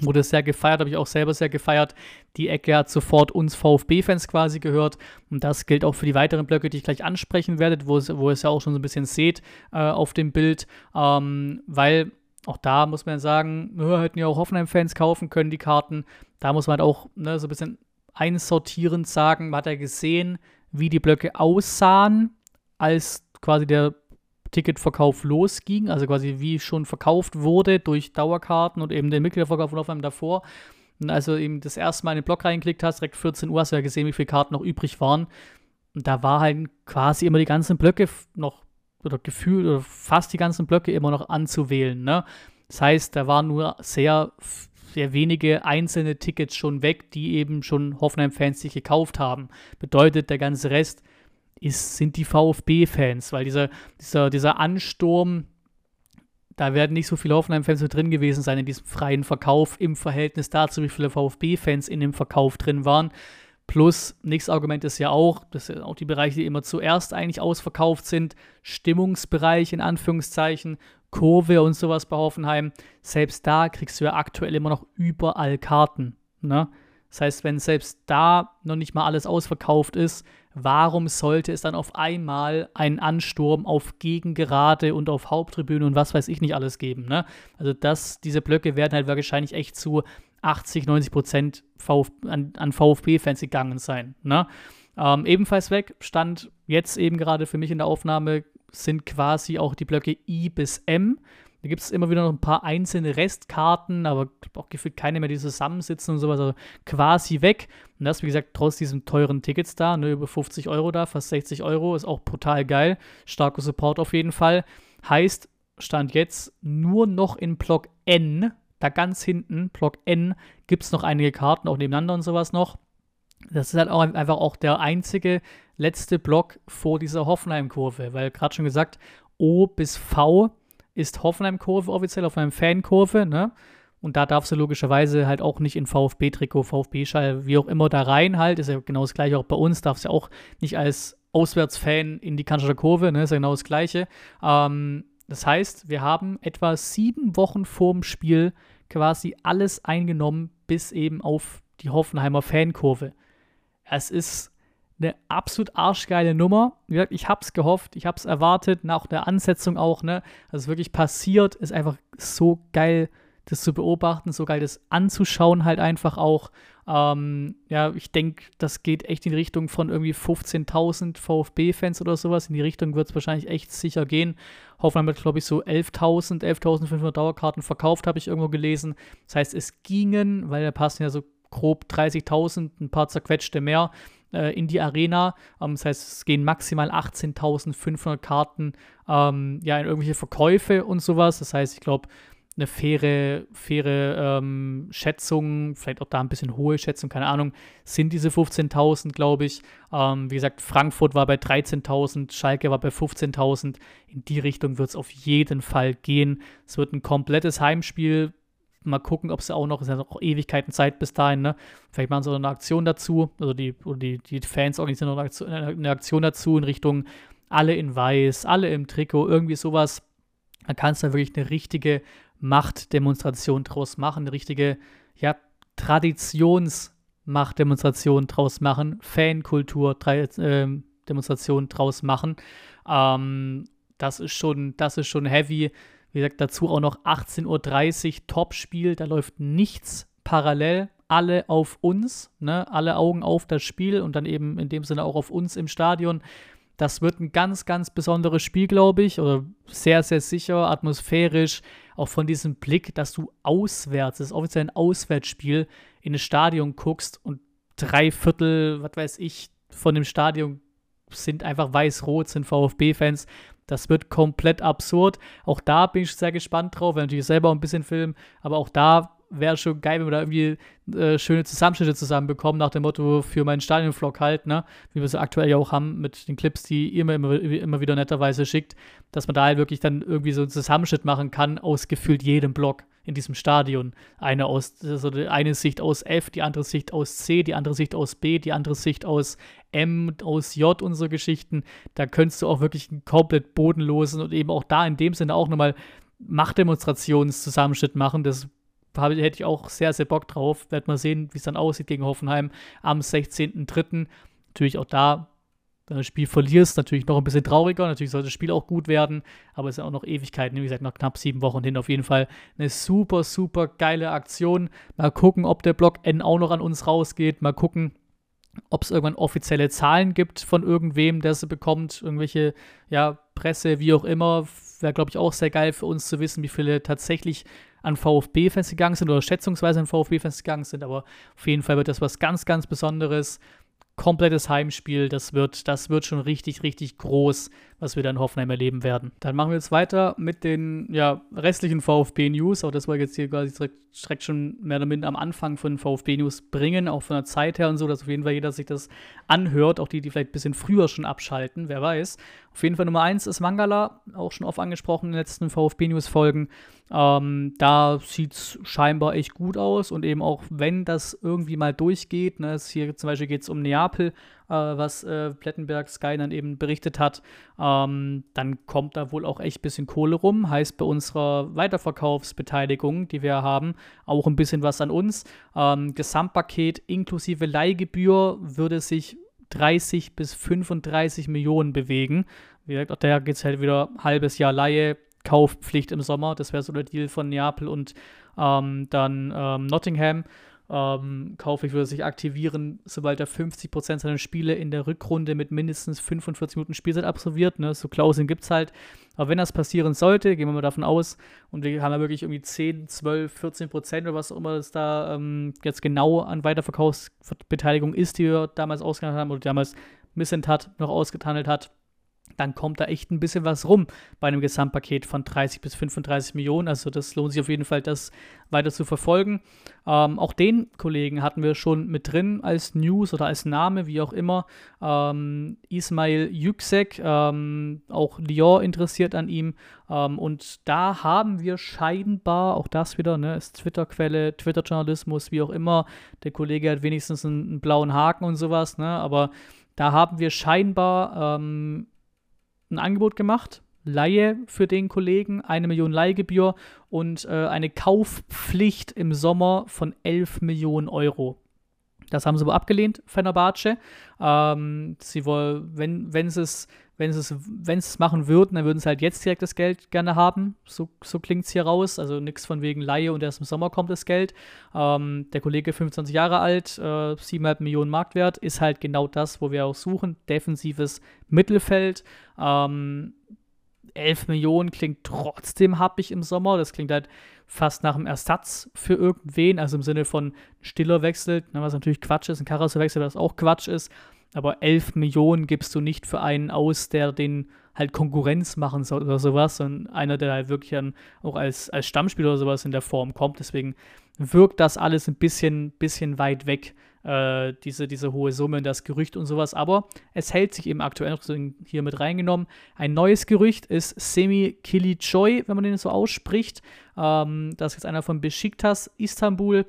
Wurde sehr gefeiert, habe ich auch selber sehr gefeiert. Die Ecke hat sofort uns VfB-Fans quasi gehört. Und das gilt auch für die weiteren Blöcke, die ich gleich ansprechen werde, wo es, wo es ja auch schon so ein bisschen seht äh, auf dem Bild. Ähm, weil auch da muss man sagen, wir hätten ja auch Hoffenheim-Fans kaufen können, die Karten. Da muss man halt auch ne, so ein bisschen einsortierend sagen, man hat ja gesehen, wie die Blöcke aussahen, als quasi der Ticketverkauf losging, also quasi wie schon verkauft wurde durch Dauerkarten und eben den Mitgliederverkauf von Hoffenheim davor. Und also eben das erste Mal in den Blog reingeklickt hast, direkt 14 Uhr hast du ja gesehen, wie viele Karten noch übrig waren. Und da war halt quasi immer die ganzen Blöcke noch, oder gefühlt, oder fast die ganzen Blöcke immer noch anzuwählen. Ne? Das heißt, da waren nur sehr, sehr wenige einzelne Tickets schon weg, die eben schon Hoffenheim-Fans sich gekauft haben. Bedeutet, der ganze Rest ist, sind die VfB-Fans, weil dieser, dieser, dieser Ansturm, da werden nicht so viele Hoffenheim-Fans mit drin gewesen sein in diesem freien Verkauf im Verhältnis dazu, wie viele VfB-Fans in dem Verkauf drin waren. Plus, nächstes Argument ist ja auch, das sind auch die Bereiche, die immer zuerst eigentlich ausverkauft sind, Stimmungsbereich in Anführungszeichen, Kurve und sowas bei Hoffenheim. Selbst da kriegst du ja aktuell immer noch überall Karten. Ne? Das heißt, wenn selbst da noch nicht mal alles ausverkauft ist, warum sollte es dann auf einmal einen Ansturm auf Gegengerade und auf Haupttribüne und was weiß ich nicht alles geben? Ne? Also das, diese Blöcke werden halt wahrscheinlich echt zu 80, 90 Prozent Vf an, an VfB-Fans gegangen sein. Ne? Ähm, ebenfalls weg stand jetzt eben gerade für mich in der Aufnahme sind quasi auch die Blöcke I bis M. Da gibt es immer wieder noch ein paar einzelne Restkarten, aber auch gefühlt keine mehr, die zusammensitzen und sowas. Also quasi weg. Und das, wie gesagt, trotz diesen teuren Tickets da, ne, über 50 Euro da, fast 60 Euro, ist auch brutal geil. Starker Support auf jeden Fall. Heißt, Stand jetzt nur noch in Block N, da ganz hinten, Block N, gibt es noch einige Karten, auch nebeneinander und sowas noch. Das ist halt auch einfach auch der einzige letzte Block vor dieser Hoffenheim-Kurve, weil gerade schon gesagt, O bis V ist Hoffenheim-Kurve offiziell, Hoffenheim-Fankurve, ne? Und da darfst du logischerweise halt auch nicht in VfB-Trikot, VfB-Schall, wie auch immer da rein halt. Ist ja genau das gleiche auch bei uns. Darfst ja auch nicht als Auswärtsfan in die Cannstatter Kurve, ne? Ist ja genau das gleiche. Ähm, das heißt, wir haben etwa sieben Wochen vorm Spiel quasi alles eingenommen, bis eben auf die Hoffenheimer Fankurve. Es ist eine absolut arschgeile Nummer. Wie gesagt, ich hab's gehofft, ich hab's erwartet, nach der Ansetzung auch, ne? Also es wirklich passiert, ist einfach so geil, das zu beobachten, so geil, das anzuschauen, halt einfach auch. Ähm, ja, ich denke, das geht echt in die Richtung von irgendwie 15.000 VfB-Fans oder sowas. In die Richtung wird es wahrscheinlich echt sicher gehen. Hoffenheim hat, glaube ich, so 11.000, 11.500 Dauerkarten verkauft, habe ich irgendwo gelesen. Das heißt, es gingen, weil da passen ja so grob 30.000, ein paar zerquetschte mehr äh, in die Arena. Ähm, das heißt, es gehen maximal 18.500 Karten ähm, ja, in irgendwelche Verkäufe und sowas. Das heißt, ich glaube, eine faire, faire ähm, Schätzung, vielleicht auch da ein bisschen hohe Schätzung, keine Ahnung, sind diese 15.000, glaube ich. Ähm, wie gesagt, Frankfurt war bei 13.000, Schalke war bei 15.000. In die Richtung wird es auf jeden Fall gehen. Es wird ein komplettes Heimspiel, Mal gucken, ob sie auch noch, ist ja noch Ewigkeiten Zeit bis dahin, ne? Vielleicht machen sie noch eine Aktion dazu, also die, oder die, die Fans organisieren noch eine Aktion, eine Aktion dazu in Richtung alle in weiß, alle im Trikot, irgendwie sowas. Dann kannst du da wirklich eine richtige Machtdemonstration draus machen, eine richtige, ja, Traditionsmachtdemonstration draus machen, Fankultur äh, Demonstration draus machen. Ähm, das ist schon, das ist schon heavy. Wie gesagt, dazu auch noch 18.30 Uhr Topspiel, da läuft nichts parallel. Alle auf uns, ne? alle Augen auf das Spiel und dann eben in dem Sinne auch auf uns im Stadion. Das wird ein ganz, ganz besonderes Spiel, glaube ich, oder sehr, sehr sicher, atmosphärisch, auch von diesem Blick, dass du auswärts, das ist offiziell ein Auswärtsspiel, in ein Stadion guckst und drei Viertel, was weiß ich, von dem Stadion sind einfach weiß-rot, sind VfB-Fans. Das wird komplett absurd. Auch da bin ich sehr gespannt drauf, weil natürlich selber auch ein bisschen Film, aber auch da wäre schon geil, wenn wir da irgendwie äh, schöne Zusammenschnitte zusammenbekommen, nach dem Motto für meinen Stadionvlog halt, ne? Wie wir sie aktuell ja auch haben mit den Clips, die ihr mir immer, immer wieder netterweise schickt, dass man da halt wirklich dann irgendwie so einen Zusammenschnitt machen kann aus gefühlt jedem Blog in diesem Stadion. Eine aus, also eine Sicht aus F, die andere Sicht aus C, die andere Sicht aus B, die andere Sicht aus M, aus J so Geschichten. Da könntest du auch wirklich einen komplett bodenlosen und eben auch da in dem Sinne auch nochmal Machtdemonstrationszusammenschnitt machen. Das hätte ich auch sehr, sehr Bock drauf. Werd mal sehen, wie es dann aussieht gegen Hoffenheim am 16.03. Natürlich auch da wenn du das Spiel verlierst, natürlich noch ein bisschen trauriger. Natürlich sollte das Spiel auch gut werden, aber es sind auch noch Ewigkeiten, wie gesagt, noch knapp sieben Wochen hin. Auf jeden Fall eine super, super geile Aktion. Mal gucken, ob der Block N auch noch an uns rausgeht. Mal gucken, ob es irgendwann offizielle Zahlen gibt von irgendwem, der sie bekommt. Irgendwelche, ja, Presse, wie auch immer. Wäre, glaube ich, auch sehr geil für uns zu wissen, wie viele tatsächlich an VfB-Fans gegangen sind oder schätzungsweise an VfB-Fans gegangen sind. Aber auf jeden Fall wird das was ganz, ganz Besonderes komplettes Heimspiel. Das wird, das wird schon richtig, richtig groß, was wir dann in Hoffenheim erleben werden. Dann machen wir jetzt weiter mit den ja, restlichen VfB-News. Auch das wollte ich jetzt hier quasi direkt, direkt schon mehr oder minder am Anfang von VfB-News bringen, auch von der Zeit her und so, dass auf jeden Fall jeder sich das anhört. Auch die, die vielleicht ein bisschen früher schon abschalten, wer weiß. Auf jeden Fall Nummer eins ist Mangala, auch schon oft angesprochen in den letzten VfB-News-Folgen. Ähm, da sieht es scheinbar echt gut aus und eben auch wenn das irgendwie mal durchgeht, ne, hier zum Beispiel geht es um Neapel, äh, was äh, Plettenberg Sky dann eben berichtet hat, ähm, dann kommt da wohl auch echt ein bisschen Kohle rum. Heißt bei unserer Weiterverkaufsbeteiligung, die wir haben, auch ein bisschen was an uns. Ähm, Gesamtpaket inklusive Leihgebühr würde sich 30 bis 35 Millionen bewegen. Wie gesagt, auch da geht es halt wieder halbes Jahr Laie, Kaufpflicht im Sommer. Das wäre so der Deal von Neapel und ähm, dann ähm, Nottingham. Ähm, Kaufpflicht würde sich aktivieren, sobald er 50% seiner Spiele in der Rückrunde mit mindestens 45 Minuten Spielzeit absolviert. Ne? So Klauseln gibt es halt. Aber wenn das passieren sollte, gehen wir mal davon aus, und wir haben ja wirklich irgendwie 10, 12, 14 Prozent oder was auch immer es da ähm, jetzt genau an Weiterverkaufsbeteiligung ist, die wir damals ausgehandelt haben oder damals Missent hat, noch ausgethandelt hat, dann kommt da echt ein bisschen was rum bei einem Gesamtpaket von 30 bis 35 Millionen. Also das lohnt sich auf jeden Fall, das weiter zu verfolgen. Ähm, auch den Kollegen hatten wir schon mit drin als News oder als Name, wie auch immer. Ähm, Ismail Yüksek, ähm, auch Lyon interessiert an ihm. Ähm, und da haben wir scheinbar, auch das wieder, ne, ist Twitter-Quelle, Twitter-Journalismus, wie auch immer. Der Kollege hat wenigstens einen, einen blauen Haken und sowas, ne, aber da haben wir scheinbar ähm, ein Angebot gemacht. Laie für den Kollegen, eine Million Leihgebühr und äh, eine Kaufpflicht im Sommer von 11 Millionen Euro. Das haben sie aber abgelehnt, Fenerbahce. Ähm, sie wollen, wenn, wenn sie es wenn sie es, wenn es machen würden, dann würden sie halt jetzt direkt das Geld gerne haben. So, so klingt es hier raus. Also nichts von wegen Laie und erst im Sommer kommt das Geld. Ähm, der Kollege 25 Jahre alt, äh, 7,5 Millionen Marktwert, ist halt genau das, wo wir auch suchen. Defensives Mittelfeld. Ähm, 11 Millionen klingt trotzdem happig im Sommer. Das klingt halt fast nach einem Ersatz für irgendwen, also im Sinne von Stiller wechselt, ne, was natürlich Quatsch ist, ein Karasso wechselt, was auch Quatsch ist aber 11 Millionen gibst du nicht für einen aus, der den halt Konkurrenz machen soll oder sowas, sondern einer, der halt wirklich dann auch als, als Stammspieler oder sowas in der Form kommt. Deswegen wirkt das alles ein bisschen, bisschen weit weg äh, diese, diese hohe Summe, das Gerücht und sowas. Aber es hält sich eben aktuell noch hier mit reingenommen. Ein neues Gerücht ist Semi Kilichoy, wenn man den so ausspricht. Ähm, das ist jetzt einer von Besiktas Istanbul.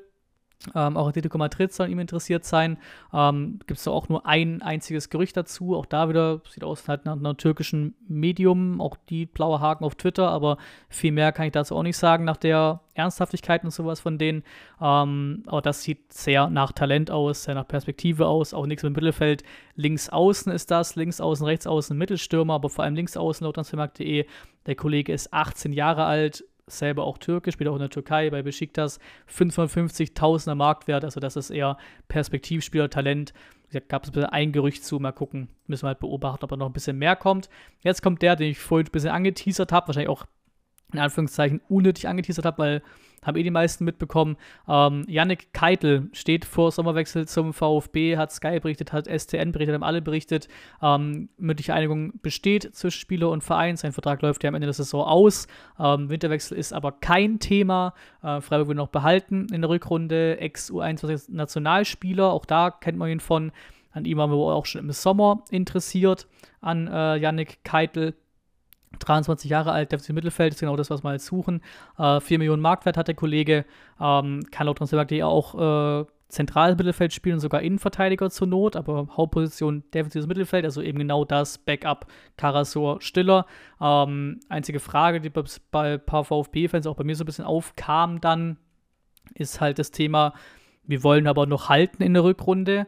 Ähm, auch Atletico Madrid soll ihm interessiert sein. Ähm, Gibt es da auch nur ein einziges Gerücht dazu. Auch da wieder sieht aus halt nach einem türkischen Medium. Auch die blaue Haken auf Twitter. Aber viel mehr kann ich dazu auch nicht sagen nach der Ernsthaftigkeit und sowas von denen. Ähm, aber das sieht sehr nach Talent aus, sehr nach Perspektive aus. Auch nichts im Mittelfeld. Links außen ist das. Links außen, rechts außen Mittelstürmer. Aber vor allem links außen laut Transfermarkt.de. Der Kollege ist 18 Jahre alt selber auch türkisch, spielt auch in der Türkei bei Besiktas, 550.000er Marktwert, also das ist eher Perspektivspieler, Talent. Gab es ein Gerücht zu, mal gucken, müssen wir halt beobachten, ob da noch ein bisschen mehr kommt. Jetzt kommt der, den ich vorhin ein bisschen angeteasert habe, wahrscheinlich auch in Anführungszeichen unnötig angeteasert habe, weil haben eh die meisten mitbekommen. Ähm, Yannick Keitel steht vor Sommerwechsel zum VfB, hat Sky berichtet, hat STN berichtet, haben alle berichtet. Ähm, mündliche Einigung besteht zwischen Spieler und Verein. Sein Vertrag läuft ja am Ende der Saison aus. Ähm, Winterwechsel ist aber kein Thema. Äh, Freiburg wird noch behalten in der Rückrunde. Ex-U21-Nationalspieler, auch da kennt man ihn von. An ihm waren wir auch schon im Sommer interessiert, an äh, Yannick Keitel. 23 Jahre alt, defensiv Mittelfeld, ist genau das, was wir jetzt suchen. Äh, 4 Millionen Marktwert hat der Kollege, ähm, kann laut Transfermarkt auch äh, zentrales Mittelfeld spielen, sogar Innenverteidiger zur Not, aber Hauptposition defensives Mittelfeld, also eben genau das, Backup, Karasor, Stiller. Ähm, einzige Frage, die bei ein paar VfB-Fans auch bei mir so ein bisschen aufkam dann, ist halt das Thema, wir wollen aber noch halten in der Rückrunde.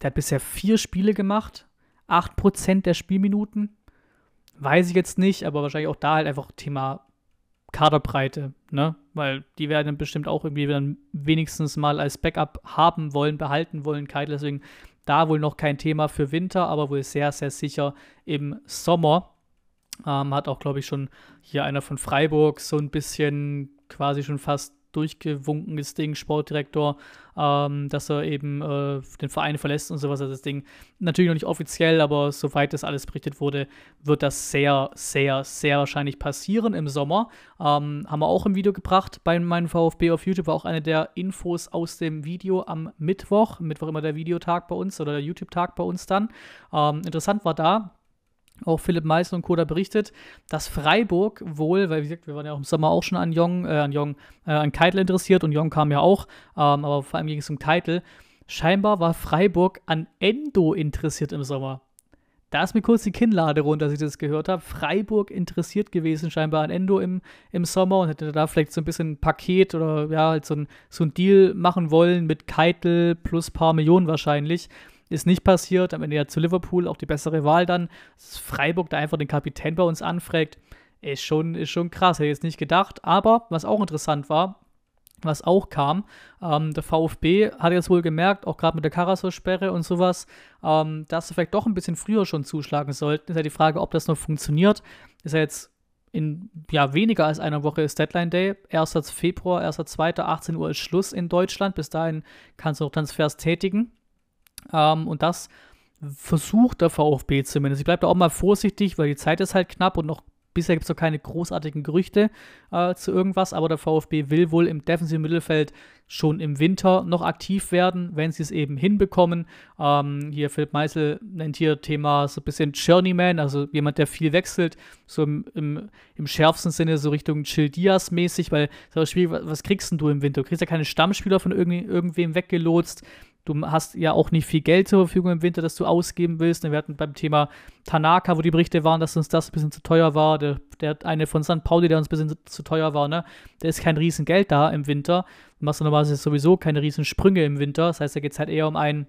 Der hat bisher vier Spiele gemacht, 8% der Spielminuten Weiß ich jetzt nicht, aber wahrscheinlich auch da halt einfach Thema Kaderbreite, ne? Weil die werden bestimmt auch irgendwie dann wenigstens mal als Backup haben wollen, behalten wollen, Keitel. Deswegen da wohl noch kein Thema für Winter, aber wohl sehr, sehr sicher im Sommer. Ähm, hat auch, glaube ich, schon hier einer von Freiburg so ein bisschen quasi schon fast durchgewunkenes Ding, Sportdirektor, ähm, dass er eben äh, den Verein verlässt und sowas. Also das Ding natürlich noch nicht offiziell, aber soweit das alles berichtet wurde, wird das sehr, sehr, sehr wahrscheinlich passieren im Sommer. Ähm, haben wir auch im Video gebracht bei meinem VfB auf YouTube, war auch eine der Infos aus dem Video am Mittwoch. Mittwoch immer der Videotag bei uns oder der YouTube-Tag bei uns dann. Ähm, interessant war da, auch Philipp Meissner und Koda berichtet, dass Freiburg wohl, weil wie gesagt, wir waren ja auch im Sommer auch schon an Jong, äh, an Jong, äh, an Keitel interessiert und Jong kam ja auch, ähm, aber vor allem ging es um Keitel. Scheinbar war Freiburg an Endo interessiert im Sommer. Da ist mir kurz die Kinnlade runter, als ich das gehört habe. Freiburg interessiert gewesen, scheinbar an Endo im, im Sommer und hätte da vielleicht so ein bisschen ein Paket oder ja, halt so ein, so ein Deal machen wollen mit Keitel plus paar Millionen wahrscheinlich. Ist nicht passiert. Am Ende ja zu Liverpool auch die bessere Wahl dann. Dass Freiburg da einfach den Kapitän bei uns anfragt. Ist schon, ist schon krass. Hätte ich jetzt nicht gedacht. Aber was auch interessant war, was auch kam. Ähm, der VfB hat jetzt wohl gemerkt, auch gerade mit der Karasor-Sperre und sowas, ähm, dass sie vielleicht doch ein bisschen früher schon zuschlagen sollten. Ist ja die Frage, ob das noch funktioniert. Ist ja jetzt in ja, weniger als einer Woche ist Deadline Day. 1. Februar, 1.2., 18 Uhr ist Schluss in Deutschland. Bis dahin kannst du noch Transfers tätigen. Ähm, und das versucht der VfB zumindest. Ich bleibe da auch mal vorsichtig, weil die Zeit ist halt knapp und noch bisher gibt es noch keine großartigen Gerüchte äh, zu irgendwas, aber der VfB will wohl im defensiven Mittelfeld schon im Winter noch aktiv werden, wenn sie es eben hinbekommen. Ähm, hier Philipp Meisel nennt hier Thema so ein bisschen Journeyman, also jemand, der viel wechselt, so im, im, im schärfsten Sinne so Richtung Chill Diaz mäßig, weil das Spiel, was kriegst denn du im Winter? Du kriegst ja keine Stammspieler von irgend, irgendwem weggelotst. Du hast ja auch nicht viel Geld zur Verfügung im Winter, das du ausgeben willst. Wir hatten beim Thema Tanaka, wo die Berichte waren, dass uns das ein bisschen zu teuer war. Der, der eine von St. Pauli, der uns ein bisschen zu, zu teuer war, ne? Der ist kein Riesengeld da im Winter. Du machst normalerweise sowieso keine Riesensprünge im Winter. Das heißt, da geht es halt eher um einen,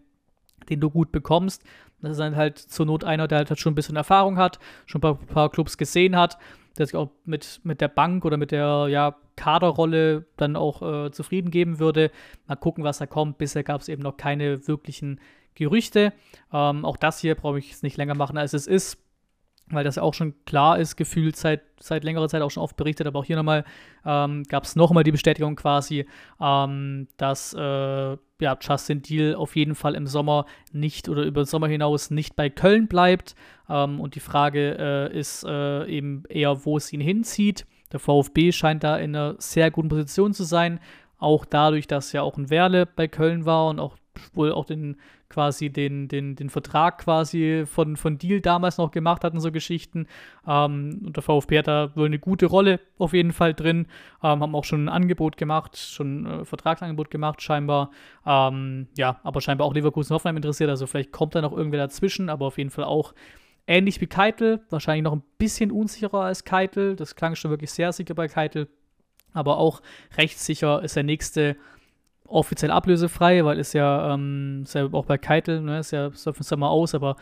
den du gut bekommst. Das ist dann halt zur Not einer, der halt schon ein bisschen Erfahrung hat, schon ein paar, paar Clubs gesehen hat der sich auch mit, mit der Bank oder mit der ja, Kaderrolle dann auch äh, zufrieden geben würde. Mal gucken, was da kommt. Bisher gab es eben noch keine wirklichen Gerüchte. Ähm, auch das hier brauche ich es nicht länger machen, als es ist weil das ja auch schon klar ist, gefühlt seit, seit längerer Zeit auch schon oft berichtet, aber auch hier nochmal ähm, gab es nochmal die Bestätigung quasi, ähm, dass äh, ja, Justin Deal auf jeden Fall im Sommer nicht oder über den Sommer hinaus nicht bei Köln bleibt. Ähm, und die Frage äh, ist äh, eben eher, wo es ihn hinzieht. Der VfB scheint da in einer sehr guten Position zu sein, auch dadurch, dass ja auch ein Werle bei Köln war und auch wohl auch den quasi den, den, den Vertrag quasi von, von Deal damals noch gemacht hatten, so Geschichten. Ähm, und der VfB hat da wohl eine gute Rolle auf jeden Fall drin. Ähm, haben auch schon ein Angebot gemacht, schon ein äh, Vertragsangebot gemacht, scheinbar. Ähm, ja, aber scheinbar auch Leverkusen Hoffenheim interessiert. Also vielleicht kommt da noch irgendwer dazwischen, aber auf jeden Fall auch ähnlich wie Keitel. Wahrscheinlich noch ein bisschen unsicherer als Keitel. Das klang schon wirklich sehr sicher bei Keitel. Aber auch recht sicher ist der nächste offiziell ablösefrei, weil ist ja, ähm, ist ja auch bei Keitel, ne, ist ja, läuft uns mal aus, aber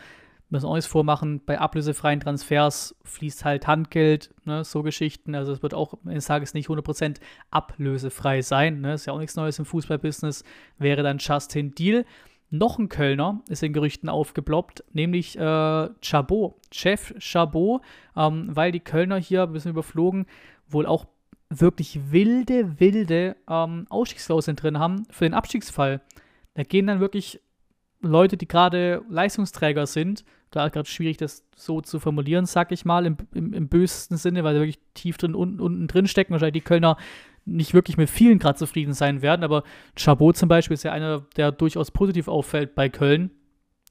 müssen auch nichts vormachen, bei ablösefreien Transfers fließt halt Handgeld, ne, so Geschichten, also es wird auch eines Tages nicht 100% ablösefrei sein, ne, ist ja auch nichts Neues im Fußballbusiness, wäre dann Justin Deal. Noch ein Kölner ist in Gerüchten aufgeploppt, nämlich äh, Chabot, Chef Chabot, ähm, weil die Kölner hier ein bisschen überflogen, wohl auch wirklich wilde, wilde ähm, Ausstiegsklauseln drin haben für den Abstiegsfall. Da gehen dann wirklich Leute, die gerade Leistungsträger sind, klar, gerade schwierig, das so zu formulieren, sag ich mal, im, im, im bösesten Sinne, weil sie wirklich tief drin unten, unten drin stecken. Wahrscheinlich die Kölner nicht wirklich mit vielen gerade zufrieden sein werden, aber Chabot zum Beispiel ist ja einer, der durchaus positiv auffällt bei Köln.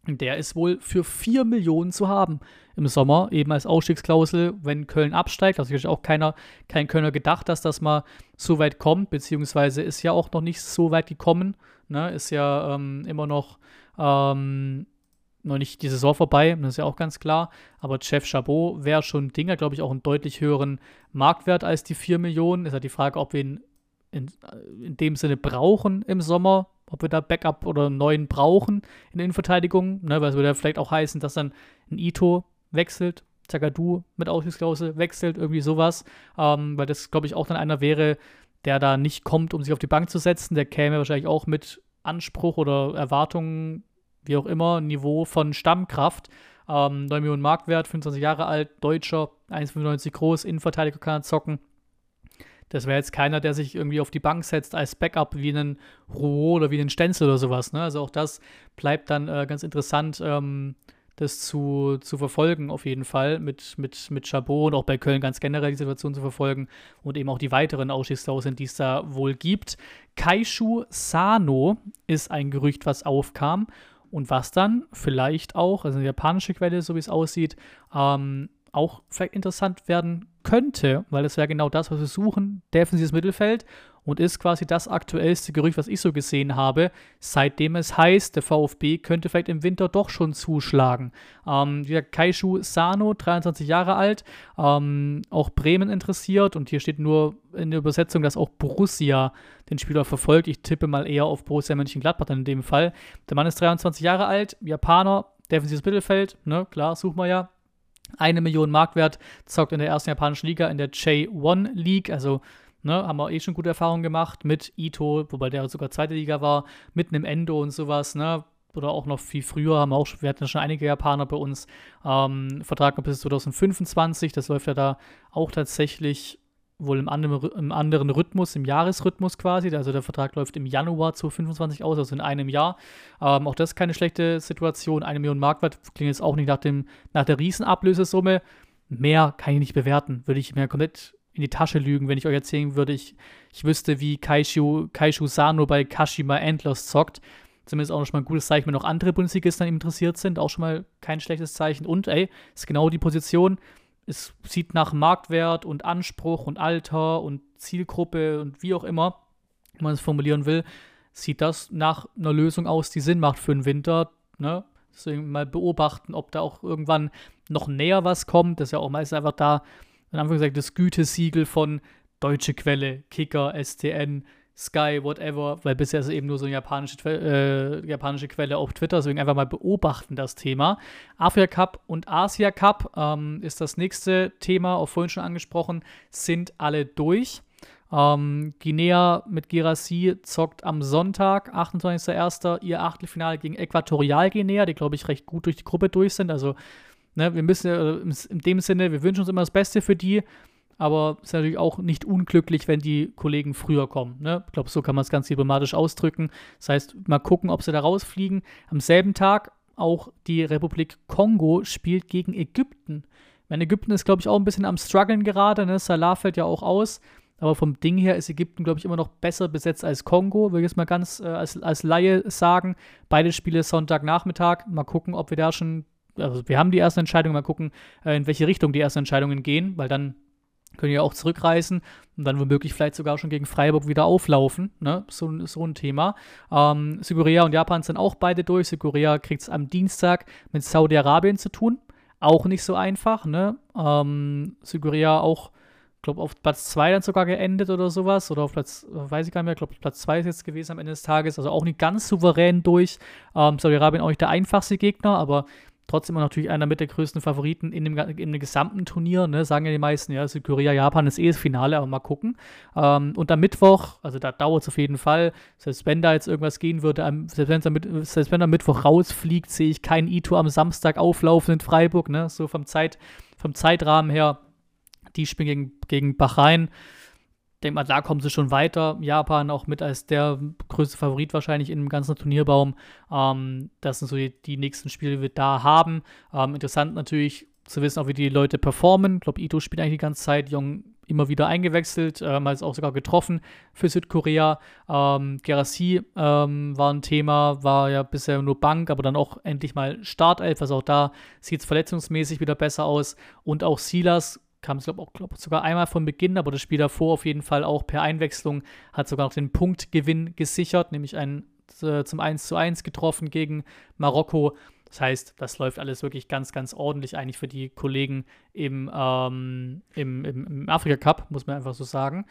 Der ist wohl für 4 Millionen zu haben im Sommer, eben als Ausstiegsklausel, wenn Köln absteigt. Also ich auch keiner, kein Kölner gedacht, dass das mal so weit kommt, beziehungsweise ist ja auch noch nicht so weit gekommen. Ne? Ist ja ähm, immer noch, ähm, noch nicht die Saison vorbei, das ist ja auch ganz klar. Aber Chef Chabot wäre schon ein Ding, glaube ich auch einen deutlich höheren Marktwert als die 4 Millionen. Ist halt die Frage, ob wir ihn in, in dem Sinne brauchen im Sommer, ob wir da Backup oder einen neuen brauchen in der Innenverteidigung, ne, weil es würde ja vielleicht auch heißen, dass dann ein Ito wechselt, Zagadou mit Ausstiegsklausel wechselt, irgendwie sowas, ähm, weil das, glaube ich, auch dann einer wäre, der da nicht kommt, um sich auf die Bank zu setzen, der käme wahrscheinlich auch mit Anspruch oder Erwartungen, wie auch immer, Niveau von Stammkraft. Ähm, 9 Millionen Marktwert, 25 Jahre alt, Deutscher, 1,95 groß, Innenverteidiger kann er zocken. Das wäre jetzt keiner, der sich irgendwie auf die Bank setzt als Backup wie einen Rouault oder wie einen Stenzel oder sowas. Ne? Also auch das bleibt dann äh, ganz interessant, ähm, das zu, zu verfolgen, auf jeden Fall, mit, mit, mit Chabot und auch bei Köln ganz generell die Situation zu verfolgen und eben auch die weiteren Ausstiegsklauseln, die es da wohl gibt. Kaishu Sano ist ein Gerücht, was aufkam und was dann vielleicht auch, also eine japanische Quelle, so wie es aussieht, ähm, auch vielleicht interessant werden könnte, weil das wäre genau das, was wir suchen, defensives Mittelfeld und ist quasi das aktuellste Gerücht, was ich so gesehen habe, seitdem es heißt, der VfB könnte vielleicht im Winter doch schon zuschlagen. Ähm, der Kaishu Sano, 23 Jahre alt, ähm, auch Bremen interessiert und hier steht nur in der Übersetzung, dass auch Borussia den Spieler verfolgt. Ich tippe mal eher auf Borussia Mönchengladbach dann in dem Fall. Der Mann ist 23 Jahre alt, Japaner, defensives Mittelfeld, ne, klar, suchen wir ja. Eine Million Marktwert, zockt in der ersten japanischen Liga, in der J1 League, also Ne, haben wir eh schon gute Erfahrungen gemacht mit Ito, wobei der sogar zweite Liga war, mit einem Endo und sowas, ne? Oder auch noch viel früher haben wir auch, wir hatten schon einige Japaner bei uns, ähm, Vertrag noch bis 2025, das läuft ja da auch tatsächlich wohl im anderen, im anderen Rhythmus, im Jahresrhythmus quasi. Also der Vertrag läuft im Januar 2025 aus, also in einem Jahr. Ähm, auch das ist keine schlechte Situation. Eine Million Marktwert klingt jetzt auch nicht nach, dem, nach der Riesenablösesumme. Mehr kann ich nicht bewerten. Würde ich mir komplett in die Tasche lügen, wenn ich euch erzählen würde, ich, ich wüsste, wie Kaishu, Kaishu Sano bei Kashima Antlers zockt. Zumindest auch schon mal ein gutes Zeichen, wenn noch andere Bundesligisten interessiert sind. Auch schon mal kein schlechtes Zeichen. Und ey, ist genau die Position. Es sieht nach Marktwert und Anspruch und Alter und Zielgruppe und wie auch immer man es formulieren will, sieht das nach einer Lösung aus, die Sinn macht für den Winter. Ne? Deswegen mal beobachten, ob da auch irgendwann noch näher was kommt. Das ist ja auch meistens einfach da in Anführungszeichen das Gütesiegel von deutsche Quelle, Kicker, STN, Sky, whatever, weil bisher ist es eben nur so eine japanische, äh, japanische Quelle auf Twitter, deswegen einfach mal beobachten das Thema. Afrika Cup und Asia Cup ähm, ist das nächste Thema, auch vorhin schon angesprochen, sind alle durch. Ähm, Guinea mit Girassi zockt am Sonntag, 28.01. ihr Achtelfinale gegen Äquatorial Guinea, die glaube ich recht gut durch die Gruppe durch sind. Also Ne, wir müssen äh, in dem Sinne, wir wünschen uns immer das Beste für die, aber es ist natürlich auch nicht unglücklich, wenn die Kollegen früher kommen. Ne? Ich glaube, so kann man es ganz diplomatisch ausdrücken. Das heißt, mal gucken, ob sie da rausfliegen. Am selben Tag auch die Republik Kongo spielt gegen Ägypten. Meine Ägypten ist, glaube ich, auch ein bisschen am struggeln gerade. Ne? Salah fällt ja auch aus. aber vom Ding her ist Ägypten, glaube ich, immer noch besser besetzt als Kongo, würde ich jetzt mal ganz äh, als, als Laie sagen. Beide Spiele Sonntagnachmittag. Mal gucken, ob wir da schon, also wir haben die ersten Entscheidungen, mal gucken, äh, in welche Richtung die ersten Entscheidungen gehen, weil dann können ja auch zurückreisen und dann womöglich vielleicht sogar schon gegen Freiburg wieder auflaufen. Ne? So, so ein Thema. Ähm, Südkorea und Japan sind auch beide durch. Südkorea kriegt es am Dienstag mit Saudi-Arabien zu tun. Auch nicht so einfach. Ne? Ähm, Südkorea auch, glaube auf Platz 2 dann sogar geendet oder sowas. Oder auf Platz, weiß ich gar nicht mehr, glaube Platz 2 ist jetzt gewesen am Ende des Tages. Also auch nicht ganz souverän durch. Ähm, Saudi-Arabien auch nicht der einfachste Gegner, aber trotzdem natürlich einer mit der größten Favoriten in dem, in dem gesamten Turnier, ne? sagen ja die meisten, ja, Südkorea, Japan ist eh das Finale, aber mal gucken. Ähm, und am Mittwoch, also da dauert es auf jeden Fall, selbst wenn da jetzt irgendwas gehen würde, selbst, wenn selbst wenn am Mittwoch rausfliegt, sehe ich kein Ito am Samstag auflaufen in Freiburg, ne? so vom, Zeit, vom Zeitrahmen her. Die spielen gegen, gegen Bahrain denke mal, da kommen sie schon weiter. Japan auch mit als der größte Favorit wahrscheinlich im ganzen Turnierbaum. Ähm, das sind so die, die, nächsten Spiele, die wir da haben. Ähm, interessant natürlich zu wissen, auch wie die Leute performen. Ich glaube, Ito spielt eigentlich die ganze Zeit. Jung immer wieder eingewechselt, ähm, hat es auch sogar getroffen für Südkorea. Ähm, Gerassi ähm, war ein Thema, war ja bisher nur Bank, aber dann auch endlich mal Startelf. Also auch da sieht es verletzungsmäßig wieder besser aus. Und auch Silas kam es, glaube ich, glaub, sogar einmal von Beginn, aber das Spiel davor auf jeden Fall auch per Einwechslung hat sogar noch den Punktgewinn gesichert, nämlich einen äh, zum 1 zu 1 getroffen gegen Marokko. Das heißt, das läuft alles wirklich ganz, ganz ordentlich eigentlich für die Kollegen im, ähm, im, im, im Afrika Cup, muss man einfach so sagen.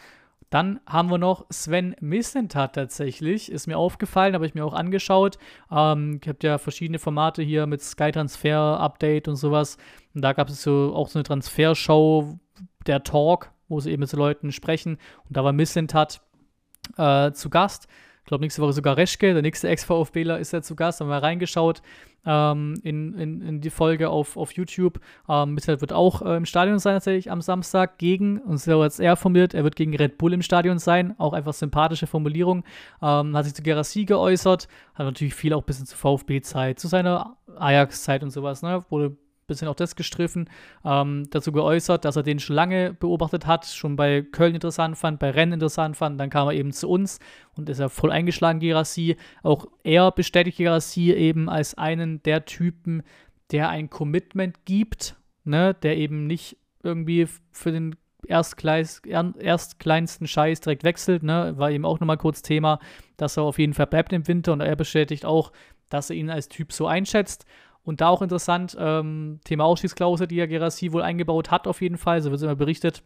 Dann haben wir noch Sven Missentat tatsächlich. Ist mir aufgefallen, habe ich mir auch angeschaut. Ähm, ich habe ja verschiedene Formate hier mit Sky Transfer Update und sowas. Und da gab es so auch so eine Transfershow, der Talk, wo sie eben mit so Leuten sprechen. Und da war Missentat äh, zu Gast. Ich glaube, nächste Woche sogar Reschke, der nächste Ex-VfBler ist ja zu Gast. Haben wir reingeschaut ähm, in, in, in, die Folge auf, auf YouTube. Ähm, Michael wird auch äh, im Stadion sein, tatsächlich am Samstag gegen, und so jetzt er formuliert, er wird gegen Red Bull im Stadion sein. Auch einfach sympathische Formulierung. Ähm, hat sich zu Gerassi geäußert. Hat natürlich viel auch ein bisschen zu VfB-Zeit, zu seiner Ajax-Zeit und sowas. Ne? Wurde bisschen auch das gestriffen, ähm, dazu geäußert, dass er den schon lange beobachtet hat, schon bei Köln interessant fand, bei Rennen interessant fand. Dann kam er eben zu uns und ist ja voll eingeschlagen, Gerassi. Auch er bestätigt Gerassi eben als einen der Typen, der ein Commitment gibt, ne, der eben nicht irgendwie für den Erstkleis, erstkleinsten Scheiß direkt wechselt, ne, war eben auch nochmal kurz Thema, dass er auf jeden Fall bleibt im Winter und er bestätigt auch, dass er ihn als Typ so einschätzt und da auch interessant, ähm, Thema Ausstiegsklausel, die ja Gerassi wohl eingebaut hat, auf jeden Fall, so wird es immer berichtet.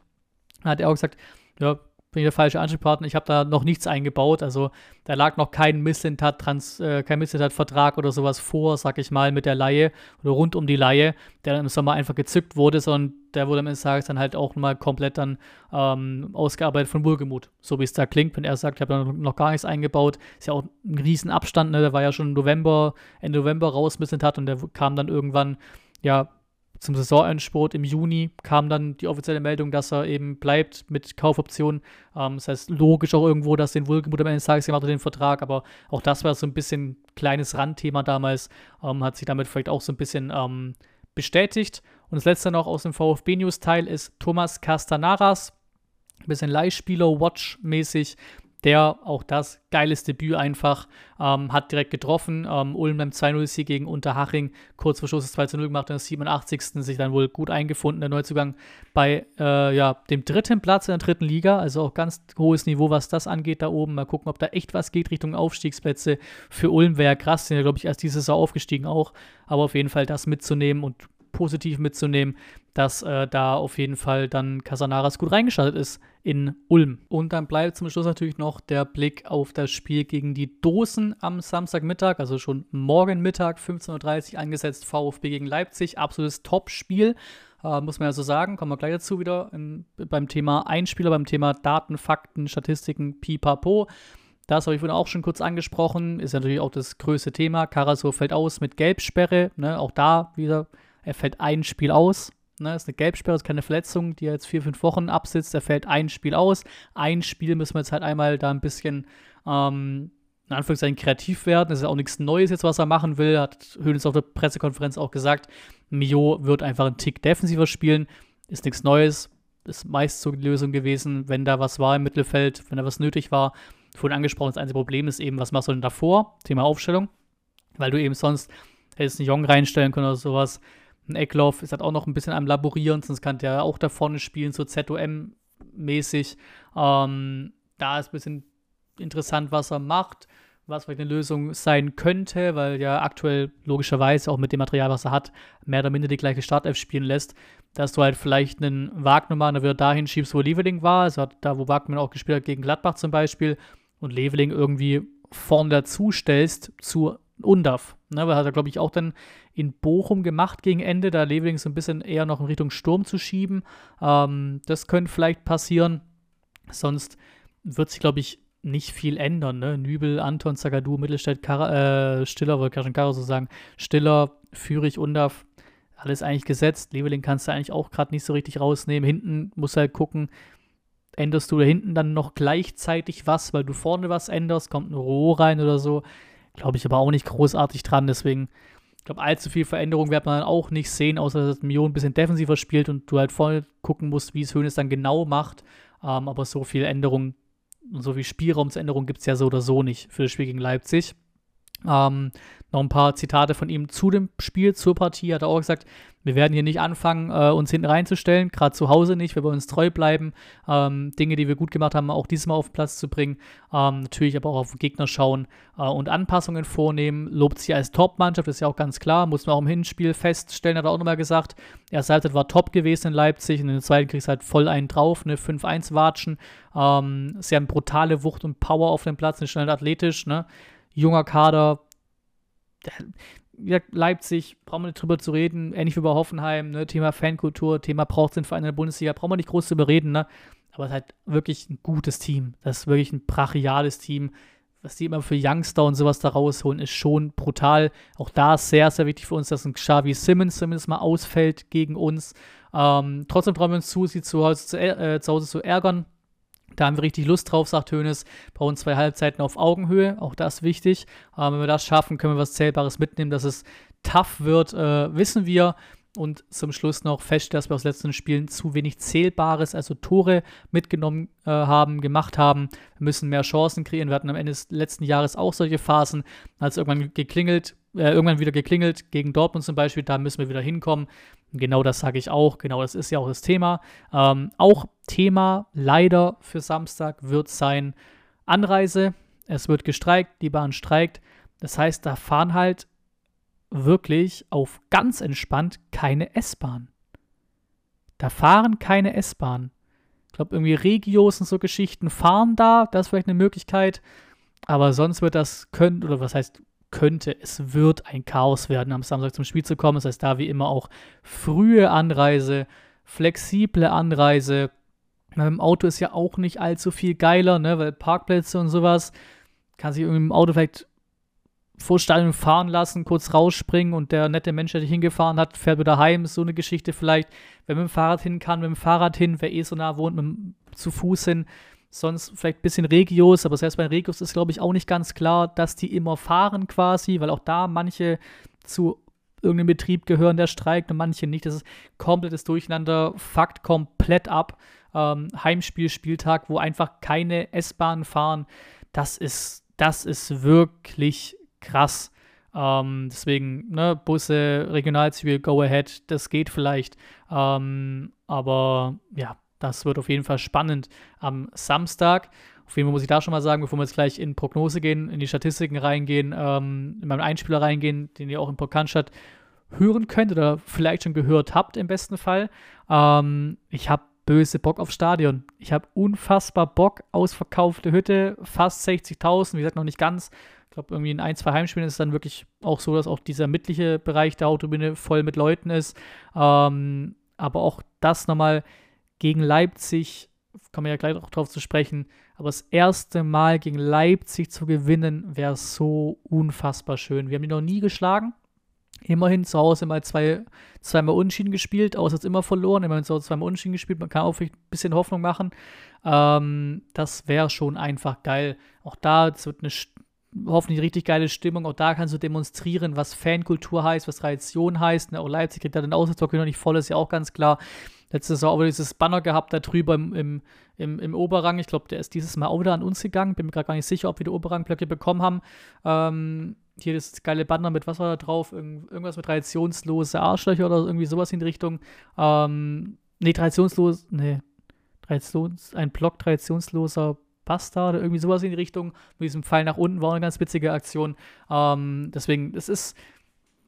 Da hat er auch gesagt, ja, bin ich der falsche Ansprechpartner, ich habe da noch nichts eingebaut. Also da lag noch kein Missentat-Vertrag äh, oder sowas vor, sag ich mal, mit der Laie oder rund um die Laie, der dann im Sommer einfach gezückt wurde, sondern der wurde am Ende des Tages dann halt auch mal komplett dann ähm, ausgearbeitet von Wohlgemut. So wie es da klingt, wenn er sagt, ich habe da noch gar nichts eingebaut. Ist ja auch ein Riesenabstand, ne? Der war ja schon November, Ende November raus Missentat und der kam dann irgendwann, ja, zum Saisonendsport im Juni kam dann die offizielle Meldung, dass er eben bleibt mit Kaufoption. Ähm, das heißt, logisch auch irgendwo, dass den Wohlgemut am Ende des Tages gemacht hat, den Vertrag, aber auch das war so ein bisschen kleines Randthema damals, ähm, hat sich damit vielleicht auch so ein bisschen ähm, bestätigt. Und das letzte noch aus dem VfB-News-Teil ist Thomas Castanaras, ein bisschen Leihspieler-Watch-mäßig, der, auch das, geiles Debüt einfach, ähm, hat direkt getroffen. Ähm, Ulm beim 2-0-Sieg gegen Unterhaching, kurz vor Schluss das 2-0 gemacht, in der 87. sich dann wohl gut eingefunden, der Neuzugang bei äh, ja, dem dritten Platz in der dritten Liga, also auch ganz hohes Niveau, was das angeht da oben. Mal gucken, ob da echt was geht Richtung Aufstiegsplätze. Für Ulm wäre ja krass, sind ja, glaube ich, erst diese Saison aufgestiegen auch, aber auf jeden Fall das mitzunehmen und positiv mitzunehmen, dass äh, da auf jeden Fall dann Casanaras gut reingeschaltet ist in Ulm. Und dann bleibt zum Schluss natürlich noch der Blick auf das Spiel gegen die Dosen am Samstagmittag, also schon morgen Mittag, 15.30 Uhr angesetzt, VfB gegen Leipzig. Absolutes Top-Spiel. Uh, muss man ja so sagen, kommen wir gleich dazu wieder im, beim Thema Einspieler, beim Thema Daten, Fakten, Statistiken, pipapo. Das habe ich vorhin auch schon kurz angesprochen, ist natürlich auch das größte Thema. Karasor fällt aus mit Gelbsperre, ne? auch da wieder er fällt ein Spiel aus. Ne, ist eine Gelbsperre, ist keine Verletzung, die er jetzt vier, fünf Wochen absitzt. Er fällt ein Spiel aus. Ein Spiel müssen wir jetzt halt einmal da ein bisschen, ähm, in Anführungszeichen, kreativ werden. Das ist ja auch nichts Neues jetzt, was er machen will. Hat Höhnes auf der Pressekonferenz auch gesagt. Mio wird einfach einen Tick defensiver spielen. Ist nichts Neues. Ist meist so die Lösung gewesen, wenn da was war im Mittelfeld, wenn da was nötig war. Vorhin angesprochen, das einzige Problem ist eben, was machst du denn davor? Thema Aufstellung. Weil du eben sonst hättest einen Jong reinstellen können oder sowas. Ein Eckloff ist halt auch noch ein bisschen am Laborieren, sonst kann der auch da vorne spielen, so ZOM-mäßig. Ähm, da ist ein bisschen interessant, was er macht, was vielleicht eine Lösung sein könnte, weil ja aktuell logischerweise auch mit dem Material, was er hat, mehr oder minder die gleiche Startelf spielen lässt, dass du halt vielleicht einen Wagner wieder dahin schiebst, wo Leveling war, also da, wo Wagner auch gespielt hat gegen Gladbach zum Beispiel, und Leveling irgendwie vorne dazu stellst zu Undaf. Ne, weil hat er, glaube ich, auch dann in Bochum gemacht gegen Ende, da Leveling so ein bisschen eher noch in Richtung Sturm zu schieben. Ähm, das könnte vielleicht passieren. Sonst wird sich, glaube ich, nicht viel ändern. Ne? Nübel, Anton, Zagadou, Mittelstädt, Kar äh, Stiller, wollte schon Karo so sagen, Stiller, Führig, Undaf, alles eigentlich gesetzt. Leveling kannst du eigentlich auch gerade nicht so richtig rausnehmen. Hinten musst du halt gucken, änderst du da hinten dann noch gleichzeitig was, weil du vorne was änderst, kommt ein Roh rein oder so. Glaube ich aber auch nicht großartig dran, deswegen ich glaube, allzu viel Veränderung wird man dann auch nicht sehen, außer dass Mio ein bisschen defensiver spielt und du halt voll gucken musst, wie es Hönes dann genau macht. Ähm, aber so viel Änderung und so viel Spielraumsänderung gibt es ja so oder so nicht für das Spiel gegen Leipzig. Ähm, noch ein paar Zitate von ihm zu dem Spiel, zur Partie. Hat er auch gesagt, wir werden hier nicht anfangen, äh, uns hinten reinzustellen, gerade zu Hause nicht. Wir wollen uns treu bleiben. Ähm, Dinge, die wir gut gemacht haben, auch diesmal auf den Platz zu bringen. Ähm, natürlich aber auch auf den Gegner schauen äh, und Anpassungen vornehmen. Lobt sie als Top-Mannschaft, ist ja auch ganz klar. Muss man auch im Hinspiel feststellen, hat er auch nochmal gesagt. Erste Halbzeit war top gewesen in Leipzig. Und in der zweiten kriegst du halt voll einen drauf, eine 5-1 Watschen. Ähm, sie haben brutale Wucht und Power auf dem Platz, eine schnell athletisch, ne? Junger Kader, Leipzig, brauchen wir nicht drüber zu reden, ähnlich wie bei Hoffenheim, ne? Thema Fankultur, Thema braucht den Verein in der Bundesliga, brauchen wir nicht groß zu überreden, ne? Aber es ist halt wirklich ein gutes Team. Das ist wirklich ein brachiales Team. Was die immer für Youngster und sowas da rausholen, ist schon brutal. Auch da ist sehr, sehr wichtig für uns, dass ein Xavi Simmons zumindest mal ausfällt gegen uns. Ähm, trotzdem trauen wir uns zu, sie zu Hause zu, äh, zu, Hause zu ärgern. Da haben wir richtig Lust drauf, sagt Hönes. Brauchen zwei Halbzeiten auf Augenhöhe, auch das wichtig. Aber wenn wir das schaffen, können wir was Zählbares mitnehmen. Dass es tough wird, äh, wissen wir. Und zum Schluss noch fest, dass wir aus letzten Spielen zu wenig Zählbares, also Tore mitgenommen äh, haben, gemacht haben. Wir müssen mehr Chancen kreieren. Wir hatten am Ende des letzten Jahres auch solche Phasen, als irgendwann geklingelt, äh, irgendwann wieder geklingelt, gegen Dortmund zum Beispiel, da müssen wir wieder hinkommen. Genau das sage ich auch, genau das ist ja auch das Thema. Ähm, auch Thema leider für Samstag wird sein Anreise. Es wird gestreikt, die Bahn streikt. Das heißt, da fahren halt wirklich auf ganz entspannt keine S-Bahn. Da fahren keine S-Bahn. Ich glaube, irgendwie Regios und so Geschichten fahren da. Das ist vielleicht eine Möglichkeit. Aber sonst wird das können, oder was heißt könnte, es wird ein Chaos werden, am Samstag zum Spiel zu kommen. Das heißt, da wie immer auch frühe Anreise, flexible Anreise. Mit dem Auto ist ja auch nicht allzu viel geiler, ne? weil Parkplätze und sowas kann sich irgendwie im Auto vielleicht vor Stadion fahren lassen, kurz rausspringen und der nette Mensch, der dich hingefahren hat, fährt wieder heim. So eine Geschichte vielleicht. Wer mit dem Fahrrad hin kann, mit dem Fahrrad hin, wer eh so nah wohnt, mit dem, zu Fuß hin Sonst vielleicht ein bisschen Regios, aber selbst bei Regios ist, glaube ich, auch nicht ganz klar, dass die immer fahren quasi, weil auch da manche zu irgendeinem Betrieb gehören, der streikt und manche nicht. Das ist komplettes Durcheinander, fuckt komplett ab. Ähm, Heimspiel, Spieltag, wo einfach keine S-Bahnen fahren. Das ist, das ist wirklich krass. Ähm, deswegen, ne, Busse, Regionalzüge, Go Ahead, das geht vielleicht. Ähm, aber ja, das wird auf jeden Fall spannend am Samstag. Auf jeden Fall muss ich da schon mal sagen, bevor wir jetzt gleich in Prognose gehen, in die Statistiken reingehen, ähm, in meinen Einspieler reingehen, den ihr auch im Podcast hören könnt oder vielleicht schon gehört habt im besten Fall. Ähm, ich habe böse Bock auf Stadion. Ich habe unfassbar Bock, ausverkaufte Hütte, fast 60.000, wie gesagt, noch nicht ganz. Ich glaube, irgendwie in ein, zwei Heimspielen ist es dann wirklich auch so, dass auch dieser mittlere Bereich der Autobühne voll mit Leuten ist. Ähm, aber auch das nochmal gegen Leipzig, kommen wir ja gleich auch drauf zu sprechen, aber das erste Mal gegen Leipzig zu gewinnen, wäre so unfassbar schön. Wir haben die noch nie geschlagen. Immerhin zu Hause mal zwei, zweimal Unschieden gespielt, auswärts immer verloren, immerhin zu Hause zweimal Unschieden gespielt. Man kann auch ein bisschen Hoffnung machen. Ähm, das wäre schon einfach geil. Auch da es wird eine hoffentlich richtig geile Stimmung. Auch da kannst du demonstrieren, was Fankultur heißt, was Tradition heißt. Ne? Auch Leipzig kriegt da den Auswärtsblock noch nicht voll, ist ja auch ganz klar. Letzte Saison auch wieder dieses Banner gehabt da drüber im, im, im, im Oberrang. Ich glaube, der ist dieses Mal auch wieder an uns gegangen. Bin mir gerade gar nicht sicher, ob wir die Oberrangblöcke bekommen haben. Ähm, hier das geile Banner mit, was war da drauf? Irgend, irgendwas mit traditionslose Arschlöcher oder irgendwie sowas in die Richtung. Ähm, nee, traditionslos, nee, traditions, ein Block traditionsloser Bastard oder irgendwie sowas in die Richtung. Mit diesem Pfeil nach unten war eine ganz witzige Aktion. Ähm, deswegen, es ist,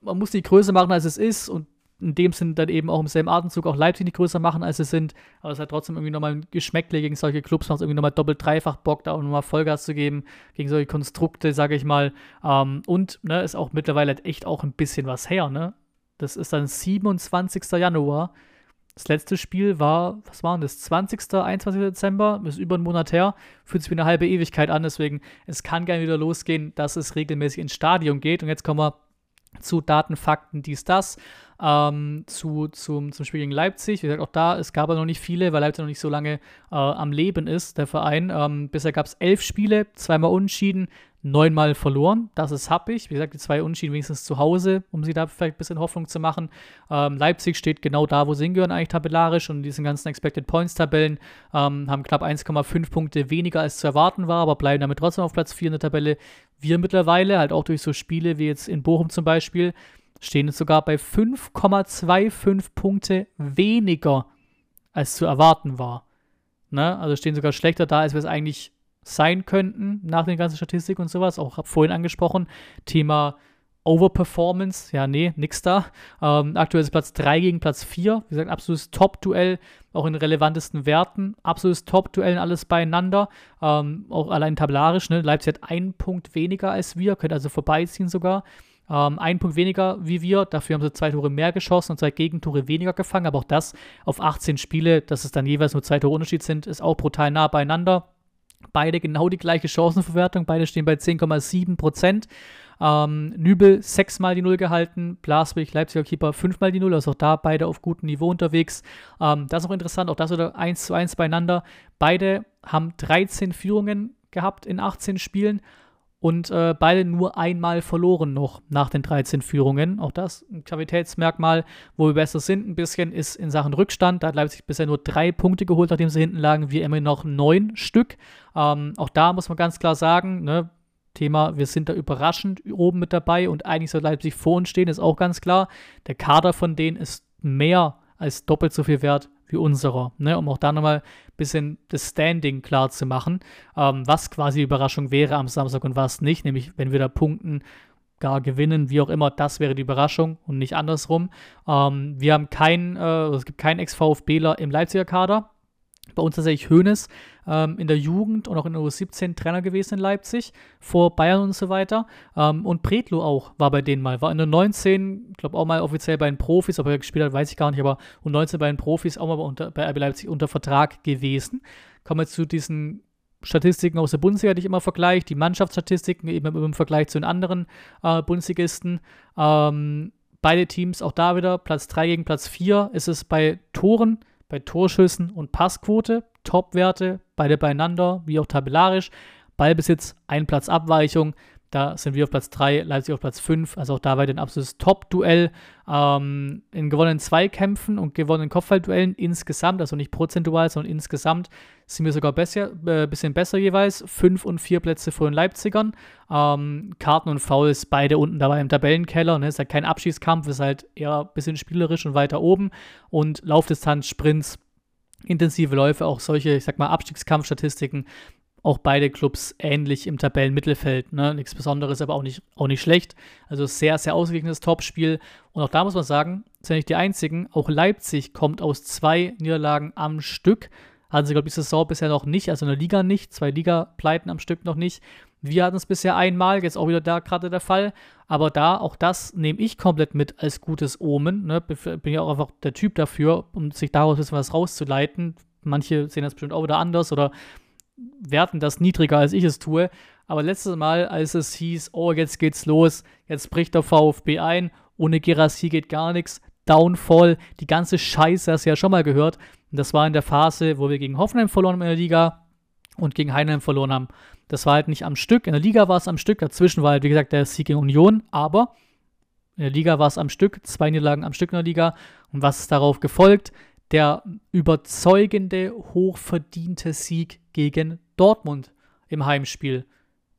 man muss die Größe machen, als es ist und in dem Sinn dann eben auch im selben Atemzug auch Leipzig nicht größer machen, als sie sind. Aber es hat trotzdem irgendwie nochmal ein Geschmäckle gegen solche Clubs, macht es irgendwie nochmal doppelt, dreifach Bock, da auch nochmal Vollgas zu geben, gegen solche Konstrukte, sage ich mal. Ähm, und ne, ist auch mittlerweile halt echt auch ein bisschen was her, ne? Das ist dann 27. Januar. Das letzte Spiel war, was war denn das? 20., 21. Dezember, ist über einen Monat her, fühlt sich wie eine halbe Ewigkeit an, deswegen, es kann gerne wieder losgehen, dass es regelmäßig ins Stadion geht. Und jetzt kommen wir zu Daten, Fakten, dies, das ähm, zu, zum, zum Spiel gegen Leipzig. Wie gesagt, auch da, es gab aber noch nicht viele, weil Leipzig noch nicht so lange äh, am Leben ist, der Verein. Ähm, bisher gab es elf Spiele, zweimal unentschieden, neunmal verloren. Das ist happig. Wie gesagt, die zwei Unentschieden wenigstens zu Hause, um sie da vielleicht ein bisschen Hoffnung zu machen. Ähm, Leipzig steht genau da, wo sie hingehören, eigentlich tabellarisch und diesen ganzen Expected Points-Tabellen ähm, haben knapp 1,5 Punkte weniger als zu erwarten war, aber bleiben damit trotzdem auf Platz 4 in der Tabelle. Wir mittlerweile, halt auch durch so Spiele wie jetzt in Bochum zum Beispiel, stehen jetzt sogar bei 5,25 Punkte weniger als zu erwarten war. Ne? Also stehen sogar schlechter da, als wir es eigentlich sein könnten nach den ganzen Statistiken und sowas. Auch vorhin angesprochen, Thema Overperformance, ja, nee, nix da. Ähm, aktuell ist Platz 3 gegen Platz 4. Wie gesagt, absolutes Top-Duell, auch in relevantesten Werten. Absolutes Top-Duell, alles beieinander. Ähm, auch allein tabellarisch, ne? Leipzig hat einen Punkt weniger als wir, könnte also vorbeiziehen sogar. Ähm, ein Punkt weniger wie wir, dafür haben sie zwei Tore mehr geschossen und zwei Gegentore weniger gefangen, aber auch das auf 18 Spiele, dass es dann jeweils nur zwei Tore Unterschied sind, ist auch brutal nah beieinander. Beide genau die gleiche Chancenverwertung, beide stehen bei 10,7 Prozent. Ähm, Nübel sechsmal die Null gehalten, Blaswig, Leipziger Keeper fünfmal die Null, also auch da beide auf gutem Niveau unterwegs. Ähm, das ist auch interessant, auch das wieder 1 zu 1 beieinander. Beide haben 13 Führungen gehabt in 18 Spielen und äh, beide nur einmal verloren noch nach den 13 Führungen. Auch das ein Qualitätsmerkmal, wo wir besser sind. Ein bisschen ist in Sachen Rückstand. Da hat Leipzig bisher nur drei Punkte geholt, nachdem sie hinten lagen. Wir immer noch neun Stück. Ähm, auch da muss man ganz klar sagen, ne, Thema, wir sind da überraschend oben mit dabei und eigentlich soll Leipzig vor uns stehen, ist auch ganz klar. Der Kader von denen ist mehr als doppelt so viel wert wie unserer, ne? um auch da nochmal ein bisschen das Standing klar zu machen, ähm, was quasi Überraschung wäre am Samstag und was nicht, nämlich wenn wir da punkten, gar gewinnen, wie auch immer, das wäre die Überraschung und nicht andersrum. Ähm, wir haben keinen, äh, es gibt keinen Ex-VfBler im Leipziger Kader, bei uns tatsächlich Hoeneß ähm, in der Jugend und auch in der U17 Trainer gewesen in Leipzig, vor Bayern und so weiter. Ähm, und Bretlo auch war bei denen mal. War in der 19, ich glaube auch mal offiziell bei den Profis, ob er gespielt hat, weiß ich gar nicht, aber und 19 bei den Profis auch mal unter, bei RB Leipzig unter Vertrag gewesen. Kommen wir zu diesen Statistiken aus der Bundesliga, die ich immer vergleiche, die Mannschaftsstatistiken eben im Vergleich zu den anderen äh, Bundesligisten. Ähm, beide Teams, auch da wieder, Platz 3 gegen Platz 4 ist es bei Toren bei Torschüssen und Passquote, Topwerte, beide beieinander, wie auch tabellarisch. Ballbesitz, ein Platz Abweichung. Da sind wir auf Platz 3, Leipzig auf Platz 5. Also auch da weiter ein absolutes Top-Duell. Ähm, in gewonnenen Zweikämpfen und gewonnenen Kopfballduellen insgesamt, also nicht prozentual, sondern insgesamt, sind wir sogar ein äh, bisschen besser jeweils. Fünf und vier Plätze vor den Leipzigern. Ähm, Karten und Fouls beide unten dabei im Tabellenkeller. Ne? Ist halt kein Abschießkampf, ist halt eher ein bisschen spielerisch und weiter oben. Und Laufdistanz, Sprints, intensive Läufe, auch solche, ich sag mal, Abstiegskampfstatistiken auch beide Clubs ähnlich im Tabellenmittelfeld. Ne? Nichts Besonderes, aber auch nicht, auch nicht schlecht. Also sehr, sehr ausgeglichenes Topspiel. Und auch da muss man sagen, sind nicht die einzigen. Auch Leipzig kommt aus zwei Niederlagen am Stück. Hatten sie, glaube ich, die Saison bisher noch nicht, also in der Liga nicht. Zwei Liga-Pleiten am Stück noch nicht. Wir hatten es bisher einmal, jetzt auch wieder da gerade der Fall. Aber da, auch das nehme ich komplett mit als gutes Omen. Ne? Bin ja auch einfach der Typ dafür, um sich daraus ein bisschen was rauszuleiten. Manche sehen das bestimmt auch wieder anders oder werten das niedriger, als ich es tue. Aber letztes Mal, als es hieß, oh, jetzt geht's los, jetzt bricht der VfB ein, ohne Gerassi geht gar nichts, Downfall, die ganze Scheiße hast du ja schon mal gehört. Und das war in der Phase, wo wir gegen Hoffenheim verloren haben in der Liga und gegen Heinheim verloren haben. Das war halt nicht am Stück. In der Liga war es am Stück. Dazwischen war halt, wie gesagt, der Sieg gegen Union. Aber in der Liga war es am Stück. Zwei Niederlagen am Stück in der Liga. Und was ist darauf gefolgt? der überzeugende, hochverdiente Sieg gegen Dortmund im Heimspiel.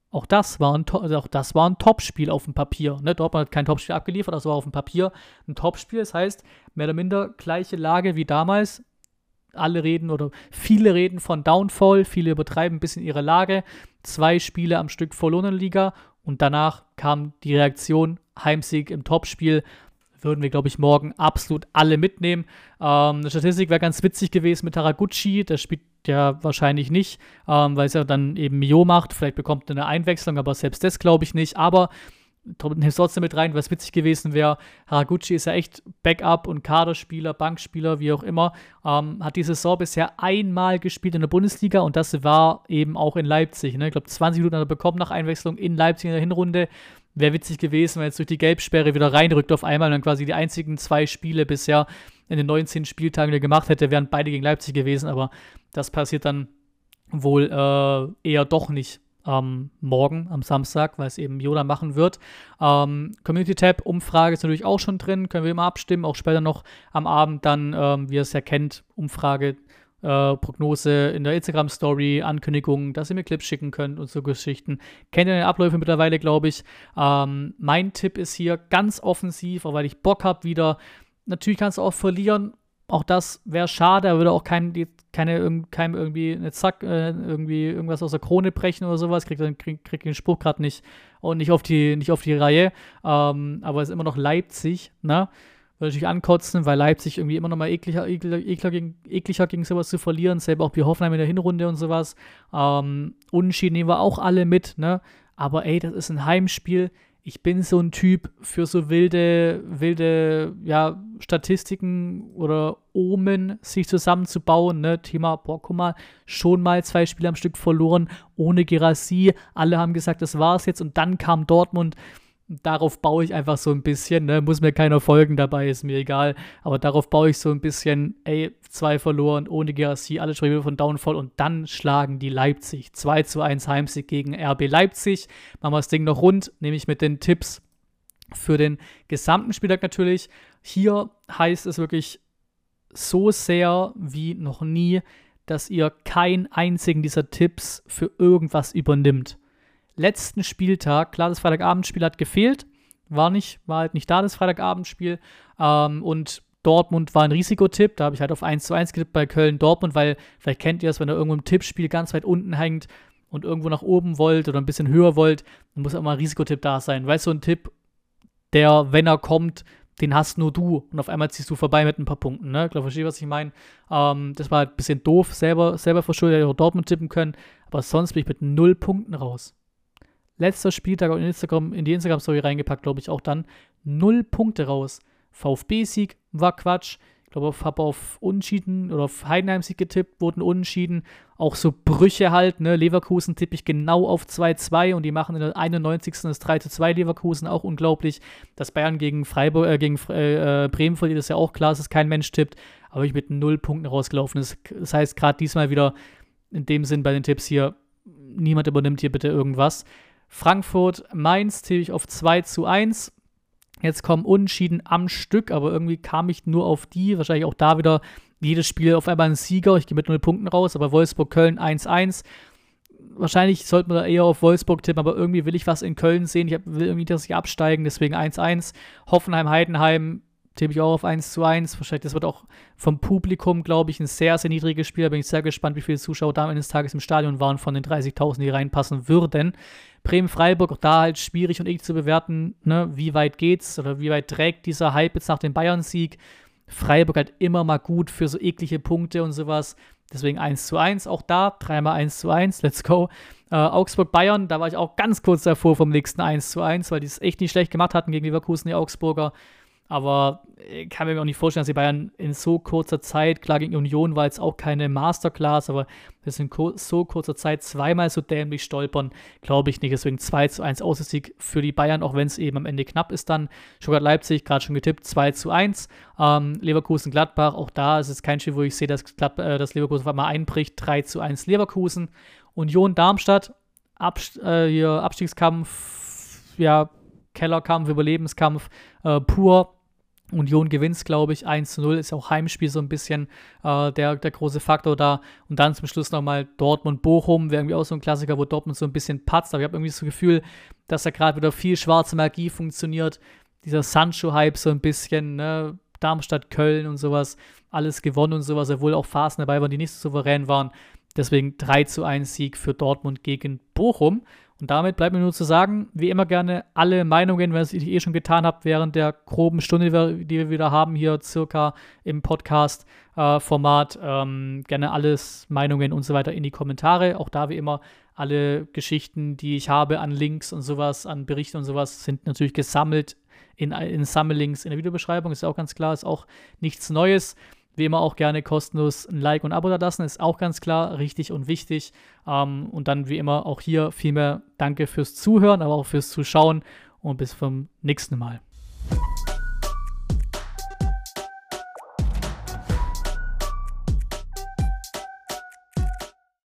Auch das war ein, also auch das war ein Topspiel auf dem Papier. Ne? Dortmund hat kein Topspiel abgeliefert, das war auf dem Papier ein Topspiel. Das heißt, mehr oder minder gleiche Lage wie damals. Alle reden oder viele reden von Downfall, viele übertreiben ein bisschen ihre Lage. Zwei Spiele am Stück verloren Liga und danach kam die Reaktion Heimsieg im Topspiel würden wir, glaube ich, morgen absolut alle mitnehmen. Ähm, eine Statistik wäre ganz witzig gewesen mit Taraguchi. Der spielt ja wahrscheinlich nicht, ähm, weil es ja dann eben Mio macht. Vielleicht bekommt er eine Einwechslung, aber selbst das glaube ich nicht. Aber nimmst trotzdem mit rein, was witzig gewesen wäre. Haraguchi ist ja echt Backup und Kaderspieler, Bankspieler, wie auch immer. Ähm, hat die Saison bisher einmal gespielt in der Bundesliga und das war eben auch in Leipzig. Ne? Ich glaube, 20 Minuten hat er bekommen nach Einwechslung in Leipzig in der Hinrunde. Wäre witzig gewesen, wenn er jetzt durch die Gelbsperre wieder reinrückt auf einmal und dann quasi die einzigen zwei Spiele bisher in den 19 Spieltagen, die er gemacht hätte, wären beide gegen Leipzig gewesen, aber das passiert dann wohl äh, eher doch nicht ähm, morgen, am Samstag, weil es eben Yoda machen wird. Ähm, Community Tab Umfrage ist natürlich auch schon drin, können wir immer abstimmen, auch später noch am Abend dann, ähm, wie ihr es ja kennt, Umfrage äh, Prognose in der Instagram-Story, Ankündigungen, dass ihr mir Clips schicken könnt und so Geschichten. Kennt ihr den Abläufe mittlerweile, glaube ich. Ähm, mein Tipp ist hier ganz offensiv, auch weil ich Bock habe wieder. Natürlich kannst du auch verlieren. Auch das wäre schade, er würde auch kein, die, keine, keinem irgendwie eine Zack, äh, irgendwie irgendwas aus der Krone brechen oder sowas. Kriegt krieg, krieg den Spruch gerade nicht und nicht auf die, nicht auf die Reihe. Ähm, aber es ist immer noch Leipzig, ne? würde natürlich ankotzen, weil Leipzig irgendwie immer noch mal ekliger, ekliger, ekliger, gegen, ekliger gegen sowas zu verlieren, selber auch wie Hoffenheim in der Hinrunde und sowas. Ähm, Unentschieden nehmen wir auch alle mit, ne? Aber ey, das ist ein Heimspiel. Ich bin so ein Typ für so wilde, wilde, ja, Statistiken oder Omen sich zusammenzubauen, ne? Thema, boah, guck mal, schon mal zwei Spiele am Stück verloren, ohne Gerassi. Alle haben gesagt, das war's jetzt und dann kam Dortmund darauf baue ich einfach so ein bisschen, ne? muss mir keiner folgen dabei, ist mir egal, aber darauf baue ich so ein bisschen, ey, zwei verloren, ohne GRC, alle sprechen von Downfall und dann schlagen die Leipzig. 2 zu 1 Heimsieg gegen RB Leipzig. Machen wir das Ding noch rund, nehme ich mit den Tipps für den gesamten Spieltag natürlich. Hier heißt es wirklich so sehr wie noch nie, dass ihr keinen einzigen dieser Tipps für irgendwas übernimmt letzten Spieltag, klar, das Freitagabendspiel hat gefehlt, war nicht, war halt nicht da, das Freitagabendspiel. Ähm, und Dortmund war ein Risikotipp, da habe ich halt auf 1 zu 1 getippt bei Köln-Dortmund, weil vielleicht kennt ihr es, wenn ihr irgendwo im Tippspiel ganz weit unten hängt und irgendwo nach oben wollt oder ein bisschen höher wollt, dann muss auch mal ein Risikotipp da sein. Weißt du, so ein Tipp, der, wenn er kommt, den hast nur du und auf einmal ziehst du vorbei mit ein paar Punkten. Ne? Ich glaube, verstehe, was ich meine. Ähm, das war halt ein bisschen doof, selber, selber verschuldet, hätte auch Dortmund tippen können, aber sonst bin ich mit null Punkten raus letzter Spieltag in, Instagram, in die Instagram-Story reingepackt, glaube ich, auch dann. Null Punkte raus. VfB-Sieg war Quatsch. Ich glaube, ich habe auf Unschieden oder auf Heidenheim-Sieg getippt, wurden Unschieden. Auch so Brüche halt, ne? Leverkusen tippe ich genau auf 2-2 und die machen in der 91. das 3-2 Leverkusen, auch unglaublich. Dass Bayern gegen Freiburg, äh, gegen äh, Bremen verliert, ist ja auch klar, dass kein Mensch tippt. Aber ich mit null Punkten rausgelaufen. Das, das heißt, gerade diesmal wieder in dem Sinn bei den Tipps hier, niemand übernimmt hier bitte irgendwas. Frankfurt, Mainz tippe ich auf 2 zu 1. Jetzt kommen Unentschieden am Stück, aber irgendwie kam ich nur auf die. Wahrscheinlich auch da wieder jedes Spiel auf einmal ein Sieger. Ich gehe mit 0 Punkten raus, aber Wolfsburg-Köln 1-1. Wahrscheinlich sollte man da eher auf Wolfsburg tippen, aber irgendwie will ich was in Köln sehen. Ich will irgendwie, dass sie absteigen, deswegen 1-1. Hoffenheim-Heidenheim tippe ich auch auf 1 zu 1. Wahrscheinlich, das wird auch vom Publikum, glaube ich, ein sehr, sehr niedriges Spiel. Da bin ich sehr gespannt, wie viele Zuschauer da am Ende des Tages im Stadion waren von den 30.000, die reinpassen würden. Bremen-Freiburg, auch da halt schwierig und eklig zu bewerten, ne? wie weit geht's oder wie weit trägt dieser Hype jetzt nach dem Bayern-Sieg. Freiburg halt immer mal gut für so eklige Punkte und sowas. Deswegen 1 zu 1, auch da, dreimal 1 zu 1, let's go. Äh, Augsburg-Bayern, da war ich auch ganz kurz davor vom nächsten 1 zu 1, weil die es echt nicht schlecht gemacht hatten gegen Leverkusen, die Augsburger. Aber ich kann mir auch nicht vorstellen, dass die Bayern in so kurzer Zeit, klar gegen Union war jetzt auch keine Masterclass, aber dass in so kurzer Zeit zweimal so dämlich stolpern, glaube ich nicht. Deswegen 2 zu 1 Aussieg für die Bayern, auch wenn es eben am Ende knapp ist dann. Stuttgart Leipzig, gerade schon getippt, 2 zu 1. Ähm, Leverkusen Gladbach, auch da ist es kein Spiel, wo ich sehe, dass, Glad äh, dass Leverkusen auf einmal einbricht, 3 zu 1 Leverkusen. Union Darmstadt, Abst äh, hier Abstiegskampf, ja, Kellerkampf, Überlebenskampf, äh, pur Union gewinnt, glaube ich, 1 zu 0, ist auch Heimspiel so ein bisschen äh, der, der große Faktor da. Und dann zum Schluss nochmal Dortmund-Bochum, wäre irgendwie auch so ein Klassiker, wo Dortmund so ein bisschen patzt. Aber ich habe irgendwie das Gefühl, dass da gerade wieder viel schwarze Magie funktioniert. Dieser Sancho-Hype so ein bisschen, ne? Darmstadt, Köln und sowas, alles gewonnen und sowas, obwohl auch Phasen dabei waren, die nicht so souverän waren. Deswegen 3 zu 1 Sieg für Dortmund gegen Bochum. Und damit bleibt mir nur zu sagen, wie immer gerne alle Meinungen, wenn ihr es eh schon getan habt, während der groben Stunde, die wir wieder haben hier circa im Podcast-Format, äh, ähm, gerne alles Meinungen und so weiter in die Kommentare. Auch da wie immer alle Geschichten, die ich habe an Links und sowas, an Berichten und sowas, sind natürlich gesammelt in, in Sammellinks in der Videobeschreibung. Ist auch ganz klar, ist auch nichts Neues. Wie immer auch gerne kostenlos ein Like und Abo da lassen, ist auch ganz klar richtig und wichtig. Ähm, und dann wie immer auch hier vielmehr Danke fürs Zuhören, aber auch fürs Zuschauen und bis zum nächsten Mal.